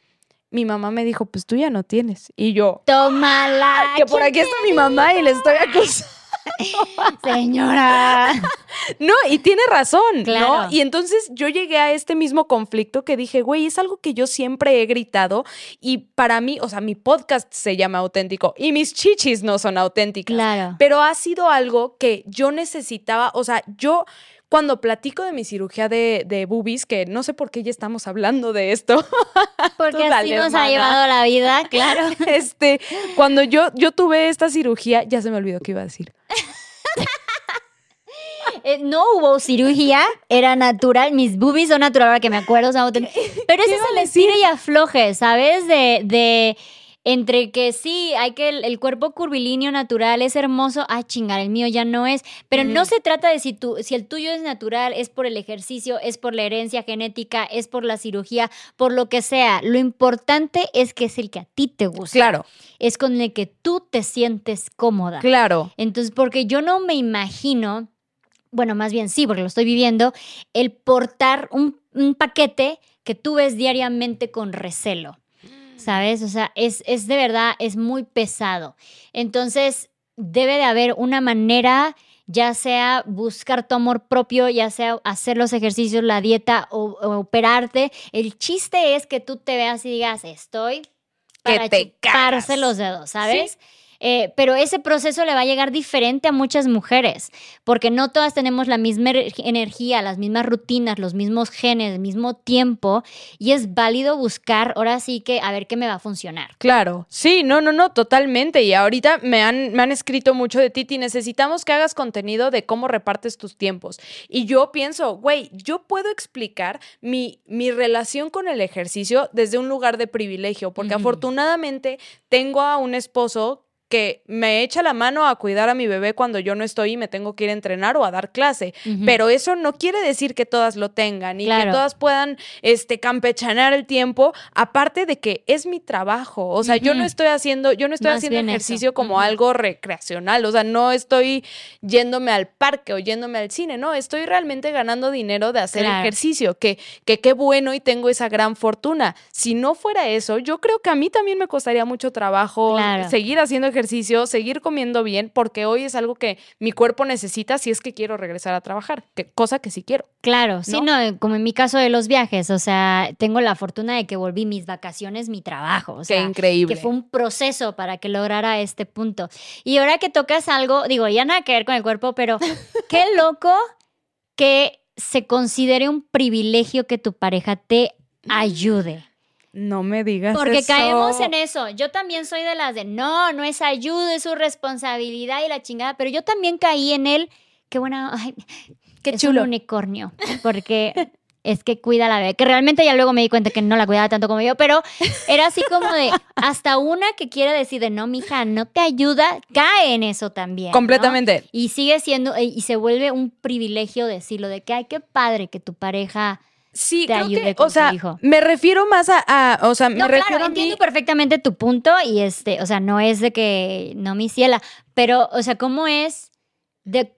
mi mamá me dijo pues tú ya no tienes y yo Tómala. que por aquí está mi mamá y le estoy acusando [LAUGHS] Señora. No, y tiene razón, Claro. ¿no? Y entonces yo llegué a este mismo conflicto que dije, güey, es algo que yo siempre he gritado y para mí, o sea, mi podcast se llama auténtico y mis chichis no son auténticas. Claro. Pero ha sido algo que yo necesitaba, o sea, yo cuando platico de mi cirugía de, de boobies, que no sé por qué ya estamos hablando de esto, [LAUGHS] Porque así dale, nos ha llevado la vida, [LAUGHS] claro. este, cuando yo, yo tuve esta cirugía, ya se me olvidó qué iba a decir. [LAUGHS] Eh, no hubo cirugía, era natural. Mis boobies son natural, ahora que me acuerdo. o sea, Pero ese es el estilo y afloje, ¿sabes? De, de entre que sí, hay que el, el cuerpo curvilíneo natural es hermoso. Ah, chingar, el mío ya no es. Pero no se trata de si, tú, si el tuyo es natural, es por el ejercicio, es por la herencia genética, es por la cirugía, por lo que sea. Lo importante es que es el que a ti te gusta. Claro, Es con el que tú te sientes cómoda. claro. Entonces, porque yo no me imagino, bueno, más bien sí, porque lo estoy viviendo, el portar un, un paquete que tú ves diariamente con recelo, ¿sabes? O sea, es, es de verdad, es muy pesado. Entonces, debe de haber una manera, ya sea buscar tu amor propio, ya sea hacer los ejercicios, la dieta o, o operarte. El chiste es que tú te veas y digas, estoy Que para te chuparse cagas. los dedos, ¿sabes? Eh, pero ese proceso le va a llegar diferente a muchas mujeres, porque no todas tenemos la misma er- energía, las mismas rutinas, los mismos genes, el mismo tiempo, y es válido buscar, ahora sí que, a ver qué me va a funcionar. Claro, sí, no, no, no, totalmente. Y ahorita me han, me han escrito mucho de Titi, necesitamos que hagas contenido de cómo repartes tus tiempos. Y yo pienso, güey, yo puedo explicar mi, mi relación con el ejercicio desde un lugar de privilegio, porque afortunadamente tengo a un esposo que me echa la mano a cuidar a mi bebé cuando yo no estoy y me tengo que ir a entrenar o a dar clase. Pero eso no quiere decir que todas lo tengan y Claro. que todas puedan este, campechanear el tiempo, aparte de que es mi trabajo. O sea, yo no estoy haciendo, yo no estoy Más haciendo eso. ejercicio como algo recreacional. O sea, no estoy yéndome al parque o yéndome al cine. No, estoy realmente ganando dinero de hacer Claro. ejercicio. Que, que qué bueno y tengo esa gran fortuna. Si no fuera eso, yo creo que a mí también me costaría mucho trabajo Claro. seguir haciendo ejercicio, seguir comiendo bien, porque hoy es algo que mi cuerpo necesita si es que quiero regresar a trabajar, que, cosa que sí quiero. Claro, sí, ¿no? como en mi caso de los viajes, o sea, tengo la fortuna de que volví mis vacaciones, mi trabajo, o Qué sea, increíble. que fue un proceso para que lograra este punto. Y ahora que tocas algo, digo, ya nada que ver con el cuerpo, pero [LAUGHS] qué loco que se considere un privilegio que tu pareja te ayude. No me digas Porque eso. caemos en eso. Yo también soy de las de, no, no es ayuda, es su responsabilidad y la chingada, pero yo también caí en él. Qué buena, [LAUGHS] ay, Qué es chulo. un unicornio, porque es que cuida a la bebé, que realmente ya luego me di cuenta que no la cuidaba tanto como yo, pero era así como de, hasta una que quiere decir de, no, mija, no te ayuda, cae en eso también. ¿no? Completamente. Y sigue siendo, y se vuelve un privilegio decirlo, de que, ay, qué padre que tu pareja... Sí, te creo ayude que, con o tu sea, hijo. me refiero más a, a- o sea, me No, refiero claro, a mí- entiendo perfectamente tu punto y este, o sea, no es de que no mi ciela, pero, o sea, ¿cómo es de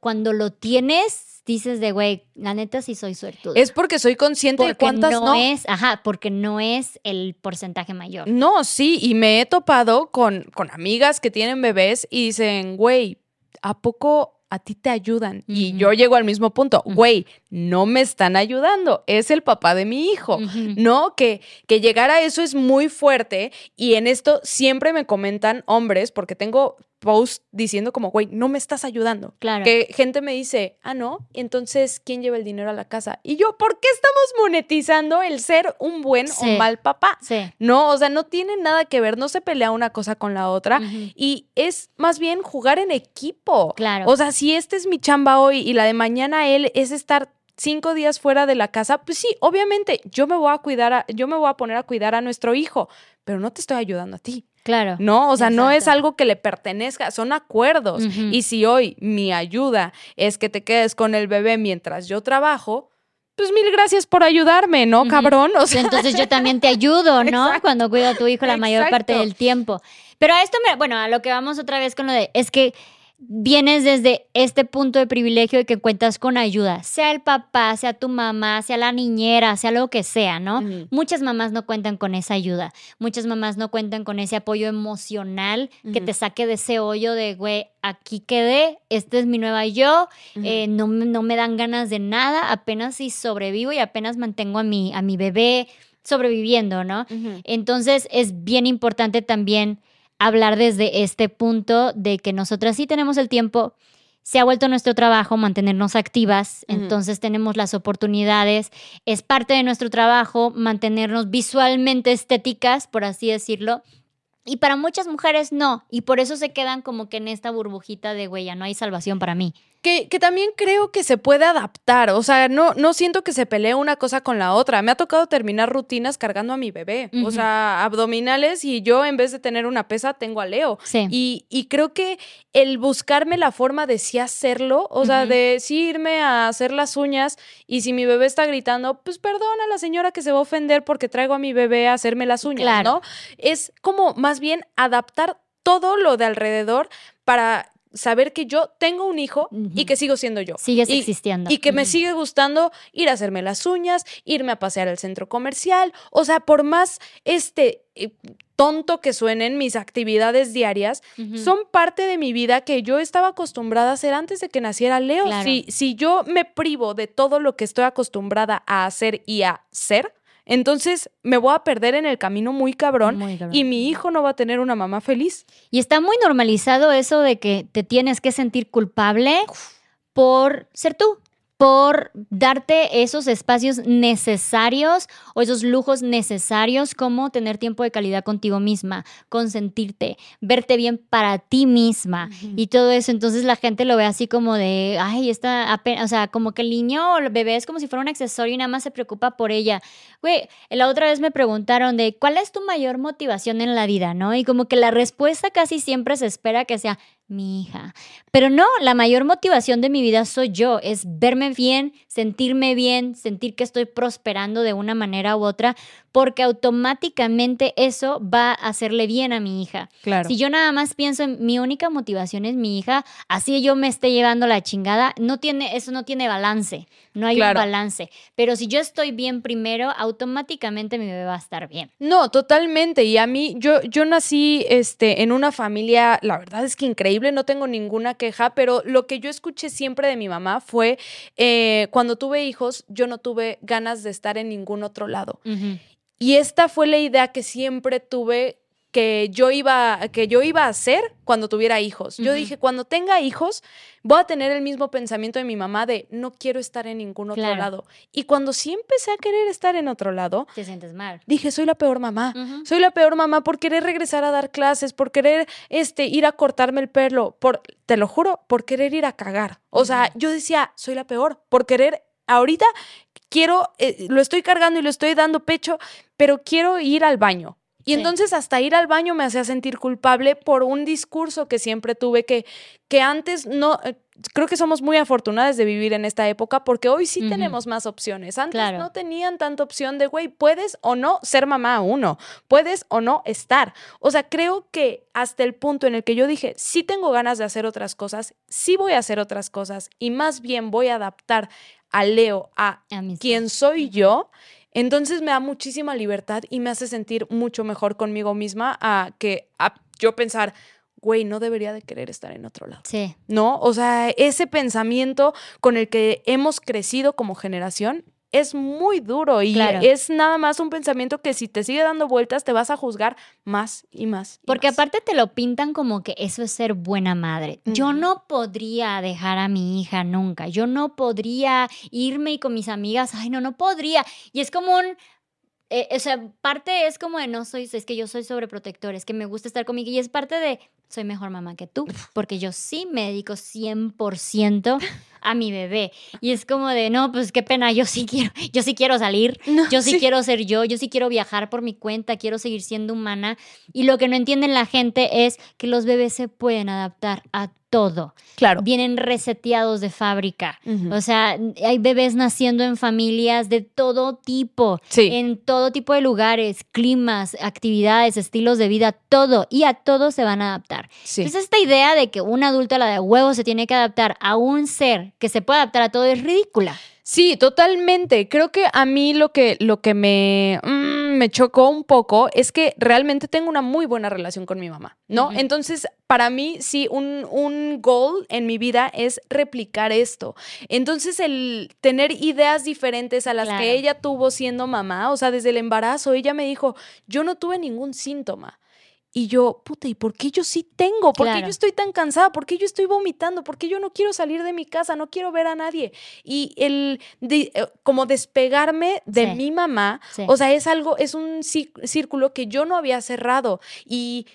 cuando lo, tienes, dices de, güey, la neta sí soy suertuda? Es porque soy consciente de cuántas no, no. es, ajá, porque no es el porcentaje mayor. No, sí, y me he topado con, con amigas que tienen bebés y dicen, güey, ¿a poco a ti te ayudan? Y yo llego al mismo punto, güey, no me están ayudando, es el papá de mi hijo. No, que, que llegar a eso es muy fuerte. Y en esto siempre me comentan hombres, porque tengo posts diciendo como, güey, no me estás ayudando. Claro. Que gente me dice, ah, no, entonces, ¿quién lleva el dinero a la casa? Y yo, ¿por qué estamos monetizando el ser un buen Sí. o mal papá? Sí. No, o sea, no tiene nada que ver, no se pelea una cosa con la otra y es más bien jugar en equipo. Claro. O sea, si este es mi chamba hoy y la de mañana él es estar cinco días fuera de la casa, pues sí, obviamente yo me voy a cuidar, a- yo me voy a poner a cuidar a nuestro hijo, pero no te estoy ayudando a ti. Claro. No, o sea, no es algo que le pertenezca, son acuerdos. Y si hoy mi ayuda es que te quedes con el bebé mientras yo trabajo, pues mil gracias por ayudarme, ¿no, cabrón? O sea, Entonces yo también te [LAUGHS] ayudo, ¿no? Exacto. Cuando cuido a tu hijo la mayor parte del tiempo. Pero a esto, me, bueno, a lo que vamos otra vez con lo de, es que vienes desde este punto de privilegio de que cuentas con ayuda, sea el papá, sea tu mamá, sea la niñera, sea lo que sea, ¿no? Muchas mamás no cuentan con esa ayuda, muchas mamás no cuentan con ese apoyo emocional que te saque de ese hoyo de, güey, aquí quedé, esta es mi nueva yo, eh, no, me- no me dan ganas de nada, apenas si sobrevivo y apenas mantengo a mi, a mi bebé sobreviviendo, ¿no? Entonces es bien importante también hablar desde este punto de que nosotras sí tenemos el tiempo, se ha vuelto nuestro trabajo mantenernos activas, entonces tenemos las oportunidades, es parte de nuestro trabajo mantenernos visualmente estéticas, por así decirlo. Y para muchas mujeres no, y por eso se quedan como que en esta burbujita de, güey, ya no hay salvación para mí. Que, que también creo que se puede adaptar, o sea, no, no siento que se pelee una cosa con la otra. Me ha tocado terminar rutinas cargando a mi bebé, o sea, abdominales y yo en vez de tener una pesa tengo a Leo. Sí. Y, y creo que el buscarme la forma de sí hacerlo, o sea, de sí irme a hacer las uñas y si mi bebé está gritando, pues perdona a la señora que se va a ofender porque traigo a mi bebé a hacerme las uñas, Claro. ¿no? Es como más bien adaptar todo lo de alrededor para saber que yo tengo un hijo y que sigo siendo yo. Sigues Y- existiendo. Y que me sigue gustando ir a hacerme las uñas, irme a pasear al centro comercial. O sea, por más este eh, tonto que suenen mis actividades diarias, son parte de mi vida que yo estaba acostumbrada a hacer antes de que naciera Leo. Claro. Si, si yo me privo de todo lo que estoy acostumbrada a hacer y a ser, entonces me voy a perder en el camino muy cabrón. Muy cabrón. Y mi hijo no va a tener una mamá feliz. Y está muy normalizado eso de que te tienes que sentir culpable por ser tú, por darte esos espacios necesarios o esos lujos necesarios como tener tiempo de calidad contigo misma, consentirte, verte bien para ti misma y todo eso. Entonces la gente lo ve así como de, ay, está apenas, o sea, como que el niño o el bebé es como si fuera un accesorio y nada más se preocupa por ella. Güey, la otra vez me preguntaron de cuál es tu mayor motivación en la vida, ¿no? Y como que la respuesta casi siempre se espera que sea mi hija. Pero no, la mayor motivación de mi vida soy yo, es verme bien, sentirme bien, sentir que estoy prosperando de una manera u otra, porque automáticamente eso va a hacerle bien a mi hija. Claro. Si yo nada más pienso en mi única motivación es mi hija, así yo me esté llevando la chingada, no tiene, eso no tiene balance, no hay Claro. un balance. Pero si yo estoy bien primero, automáticamente mi bebé va a estar bien. No, totalmente. Y a mí, yo, yo nací este, en una familia, la verdad es que increíble, no tengo ninguna queja, pero lo que yo escuché siempre de mi mamá fue, eh, cuando tuve hijos, yo no tuve ganas de estar en ningún otro lado. Y esta fue la idea que siempre tuve que yo iba, que yo iba a hacer cuando tuviera hijos. Yo dije, cuando tenga hijos, voy a tener el mismo pensamiento de mi mamá de no quiero estar en ningún otro Claro. lado. Y cuando sí empecé a querer estar en otro lado, Te sientes mal. dije, soy la peor mamá. Ujú. Soy la peor mamá por querer regresar a dar clases, por querer este, ir a cortarme el pelo, por, te lo juro, por querer ir a cagar. O sea, yo decía, soy la peor, por querer, ahorita quiero, eh, lo estoy cargando y lo estoy dando pecho, pero quiero ir al baño. Y Sí. entonces hasta ir al baño me hacía sentir culpable por un discurso que siempre tuve que, que antes no, eh, creo que somos muy afortunadas de vivir en esta época porque hoy sí tenemos más opciones. Antes Claro. no tenían tanta opción de, güey, puedes o no ser mamá uno, puedes o no estar. O sea, creo que hasta el punto en el que yo dije, sí tengo ganas de hacer otras cosas, sí voy a hacer otras cosas y más bien voy a adaptar a Leo a A mis quién soy yo, entonces me da muchísima libertad y me hace sentir mucho mejor conmigo misma a que a yo pensar, güey, no debería de querer estar en otro lado. Sí. ¿No? O sea, ese pensamiento con el que hemos crecido como generación es muy duro y Claro. es nada más un pensamiento que si te sigue dando vueltas te vas a juzgar más y más. y Porque más. aparte te lo pintan como que eso es ser buena madre. Yo no podría dejar a mi hija nunca. Yo no podría irme y con mis amigas, ay, no, no podría. Y es como un... eh, o sea, parte es como de no soy, es que yo soy sobreprotector, es que me gusta estar conmigo y es parte de soy mejor mamá que tú, porque yo sí me dedico 100% a mi bebé. Y es como de, no, pues qué pena, yo sí quiero, yo sí quiero salir, No, yo sí, sí. quiero ser yo, yo sí quiero viajar por mi cuenta, quiero seguir siendo humana. Y lo que no entienden la gente es que los bebés se pueden adaptar a todo. Claro. Vienen reseteados de fábrica. O sea, hay bebés naciendo en familias de todo tipo, Sí. en todo tipo de lugares, climas, actividades, estilos de vida, todo. Y a todo se van a adaptar. Sí. Entonces, esta idea de que un adulto a la de huevo se tiene que adaptar a un ser que se puede adaptar a todo es ridícula. Sí, totalmente. Creo que a mí lo que, lo que me, mm, me chocó un poco es que realmente tengo una muy buena relación con mi mamá, ¿no? Entonces, para mí, sí, un, un goal en mi vida es replicar esto. Entonces, el tener ideas diferentes a las Claro. que ella tuvo siendo mamá, o sea, desde el embarazo, ella me dijo, yo no tuve ningún síntoma. Y yo, puta, ¿y por qué yo sí tengo? ¿Por qué yo estoy tan cansada? ¿Por qué yo estoy vomitando? ¿Por qué yo no quiero salir de mi casa? No quiero ver a nadie. Y el de- eh, como despegarme de Sí. mi mamá, Sí. o sea, es algo, es un cí- círculo que yo no había cerrado. Y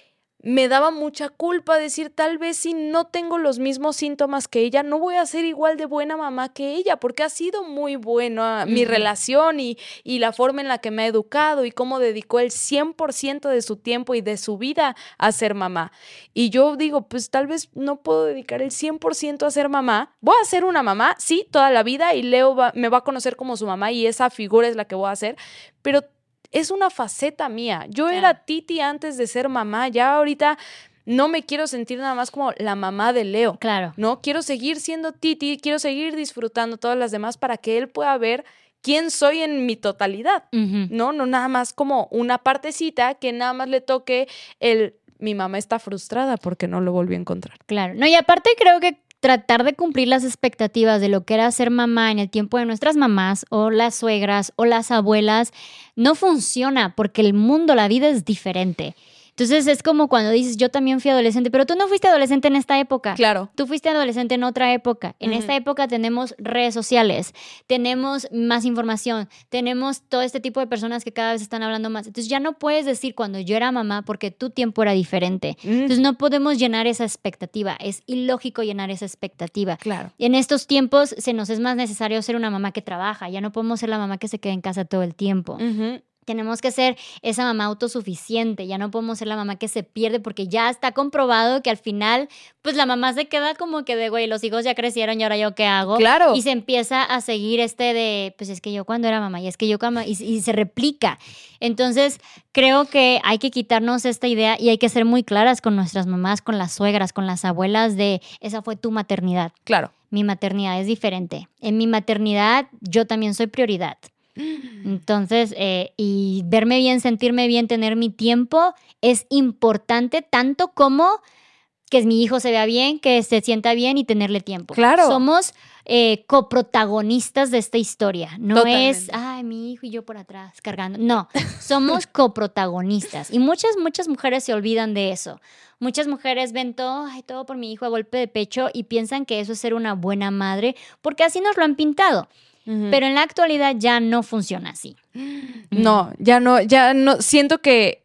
me daba mucha culpa decir, tal vez si no tengo los mismos síntomas que ella, no voy a ser igual de buena mamá que ella, porque ha sido muy buena mi relación y, y la forma en la que me ha educado y cómo dedicó el 100% de su tiempo y de su vida a ser mamá. Y yo digo, pues tal vez no puedo dedicar el 100% a ser mamá. Voy a ser una mamá, sí, toda la vida y Leo va- me va a conocer como su mamá y esa figura es la que voy a hacer, pero es una faceta mía. Yo era Titi antes de ser mamá, ya ahorita no me quiero sentir nada más como la mamá de Leo. Claro. No, quiero seguir siendo Titi, quiero seguir disfrutando todas las demás para que él pueda ver quién soy en mi totalidad. No, no nada más como una partecita que nada más le toque el mi mamá está frustrada porque no lo volvió a encontrar. Claro. No, y aparte creo que tratar de cumplir las expectativas de lo que era ser mamá en el tiempo de nuestras mamás o las suegras o las abuelas no funciona porque el mundo, la vida es diferente. Entonces es como cuando dices, yo también fui adolescente, pero tú no fuiste adolescente en esta época. Claro. Tú fuiste adolescente en otra época. En Ujú. esta época tenemos redes sociales, tenemos más información, tenemos todo este tipo de personas que cada vez están hablando más. Entonces ya no puedes decir cuando yo era mamá porque tu tiempo era diferente. Mm, Entonces no podemos llenar esa expectativa. Es ilógico llenar esa expectativa. claro. En estos tiempos se nos es más necesario ser una mamá que trabaja. Ya no podemos ser la mamá que se queda en casa todo el tiempo. Ujú. Tenemos que ser esa mamá autosuficiente, ya no podemos ser la mamá que se pierde porque ya está comprobado que al final, pues la mamá se queda como que de, güey, los hijos ya crecieron y ahora yo qué hago. Claro. Y se empieza a seguir este de, pues es que yo cuando era mamá y es que yo cuando, y, y se replica. Entonces, creo que hay que quitarnos esta idea y hay que ser muy claras con nuestras mamás, con las suegras, con las abuelas de, esa fue tu maternidad. Claro. Mi maternidad es diferente. En mi maternidad yo también soy prioridad. Entonces, eh, y verme bien, sentirme bien, tener mi tiempo es importante tanto como que mi hijo se vea bien, que se sienta bien y tenerle tiempo. Claro. Somos eh, coprotagonistas de esta historia. No es, ay, mi hijo y yo por atrás cargando. No, somos coprotagonistas. Y muchas, muchas mujeres se olvidan de eso. Muchas mujeres ven todo, ay, todo por mi hijo a golpe de pecho y piensan que eso es ser una buena madre, porque así nos lo han pintado. Pero en la actualidad ya no funciona así. [GASPS] No, ya no, ya no. Siento que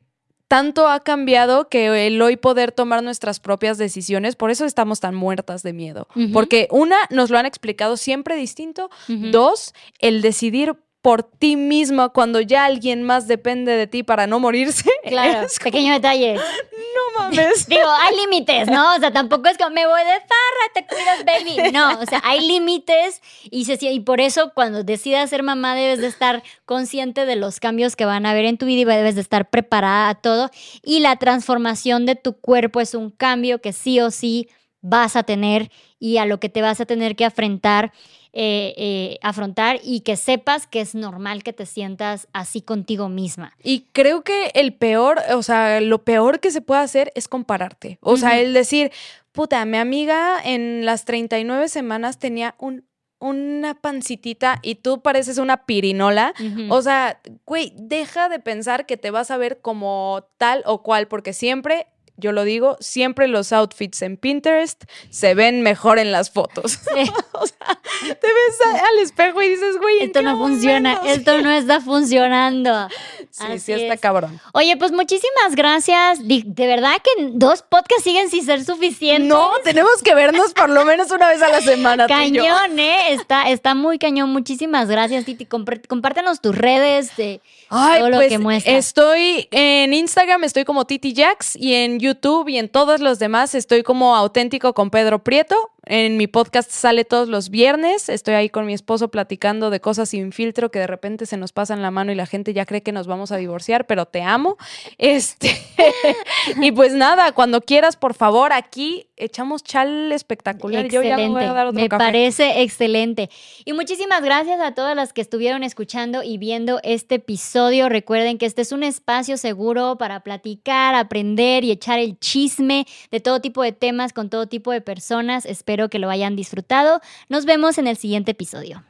tanto ha cambiado que el hoy poder tomar nuestras propias decisiones, por eso estamos tan muertas de miedo. Porque una, nos lo han explicado siempre distinto. Dos, el decidir por ti misma cuando ya alguien más depende de ti para no morirse. [LAUGHS] Claro, es como, pequeño detalle. no mames. [LAUGHS] Digo, hay límites, ¿no? O sea, tampoco es como me voy de farra, te cuidas, baby. No, o sea, hay límites y, se, y por eso cuando decidas ser mamá debes de estar consciente de los cambios que van a haber en tu vida y debes de estar preparada a todo. Y la transformación de tu cuerpo es un cambio que sí o sí vas a tener y a lo que te vas a tener que afrontar. Eh, eh, afrontar y que sepas que es normal que te sientas así contigo misma. Y creo que el peor, o sea, lo peor que se puede hacer es compararte. O sea, el decir, puta, mi amiga en las 39 semanas tenía un, una pancitita y tú pareces una pirinola. O sea, güey, deja de pensar que te vas a ver como tal o cual, porque siempre, yo lo digo, siempre los outfits en Pinterest se ven mejor en las fotos. Sí. [LAUGHS] o sea, te ves al espejo y dices, güey, ¿en Esto no funciona, esto no está funcionando. [LAUGHS] Sí, Así sí, está es. cabrón. Oye, pues muchísimas gracias. De verdad que dos podcasts siguen sin ser suficientes. No, tenemos que vernos por lo menos una vez a la semana. Cañón, ¿eh? Está, está muy cañón. Muchísimas gracias, Titi. Compártenos tus redes de Ay, todo lo pues que estoy en Instagram, estoy como Titi Jax y en YouTube y en todos los demás estoy como auténtico con Pedro Prieto. En mi podcast sale todos los viernes. Estoy ahí con mi esposo platicando de cosas sin filtro que de repente se nos pasan la mano y la gente ya cree que nos vamos a divorciar, pero te amo. [LAUGHS] Este [LAUGHS] y pues nada, cuando quieras, por favor, aquí echamos chal espectacular. Yo ya me voy a dar otro me café. parece excelente. Y muchísimas gracias a todas las que estuvieron escuchando y viendo este episodio. Recuerden que este es un espacio seguro para platicar, aprender y echar el chisme de todo tipo de temas con todo tipo de personas. Espero que lo hayan disfrutado. Nos vemos en el siguiente episodio.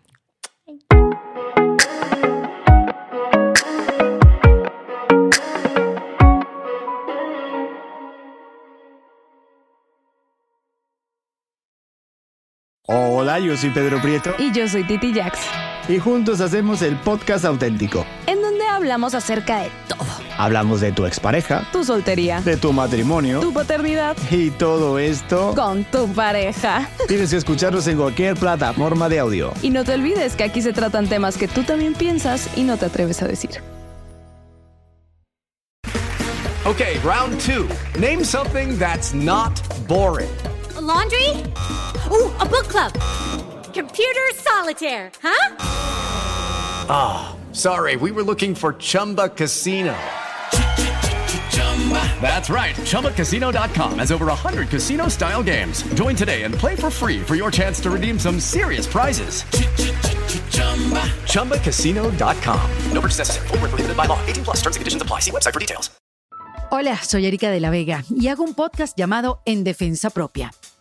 Hola, yo soy Pedro Prieto Y yo soy Titi Jax, y juntos hacemos el podcast auténtico. en donde hablamos acerca de todo. Hablamos de tu expareja, Tu soltería, de tu matrimonio tu paternidad, y todo esto. con tu pareja. Tienes que escucharnos en cualquier plataforma de audio. Y no te olvides que aquí se tratan temas que tú también piensas y no te atreves a decir. Okay, round two. Name something that's not boring. laundry? Ooh, a book club. Computer solitaire, huh? Sorry, we were looking for Chumba Casino. That's right. ChumbaCasino.com has over 100 casino style games. Join today and play for free for your chance to redeem some serious prizes. ChumbaCasino.com. No purchase necessary. Where prohibited by law. 18 plus terms and conditions apply. See website for details. Hola, soy Erika de la Vega y hago un podcast llamado En Defensa Propia,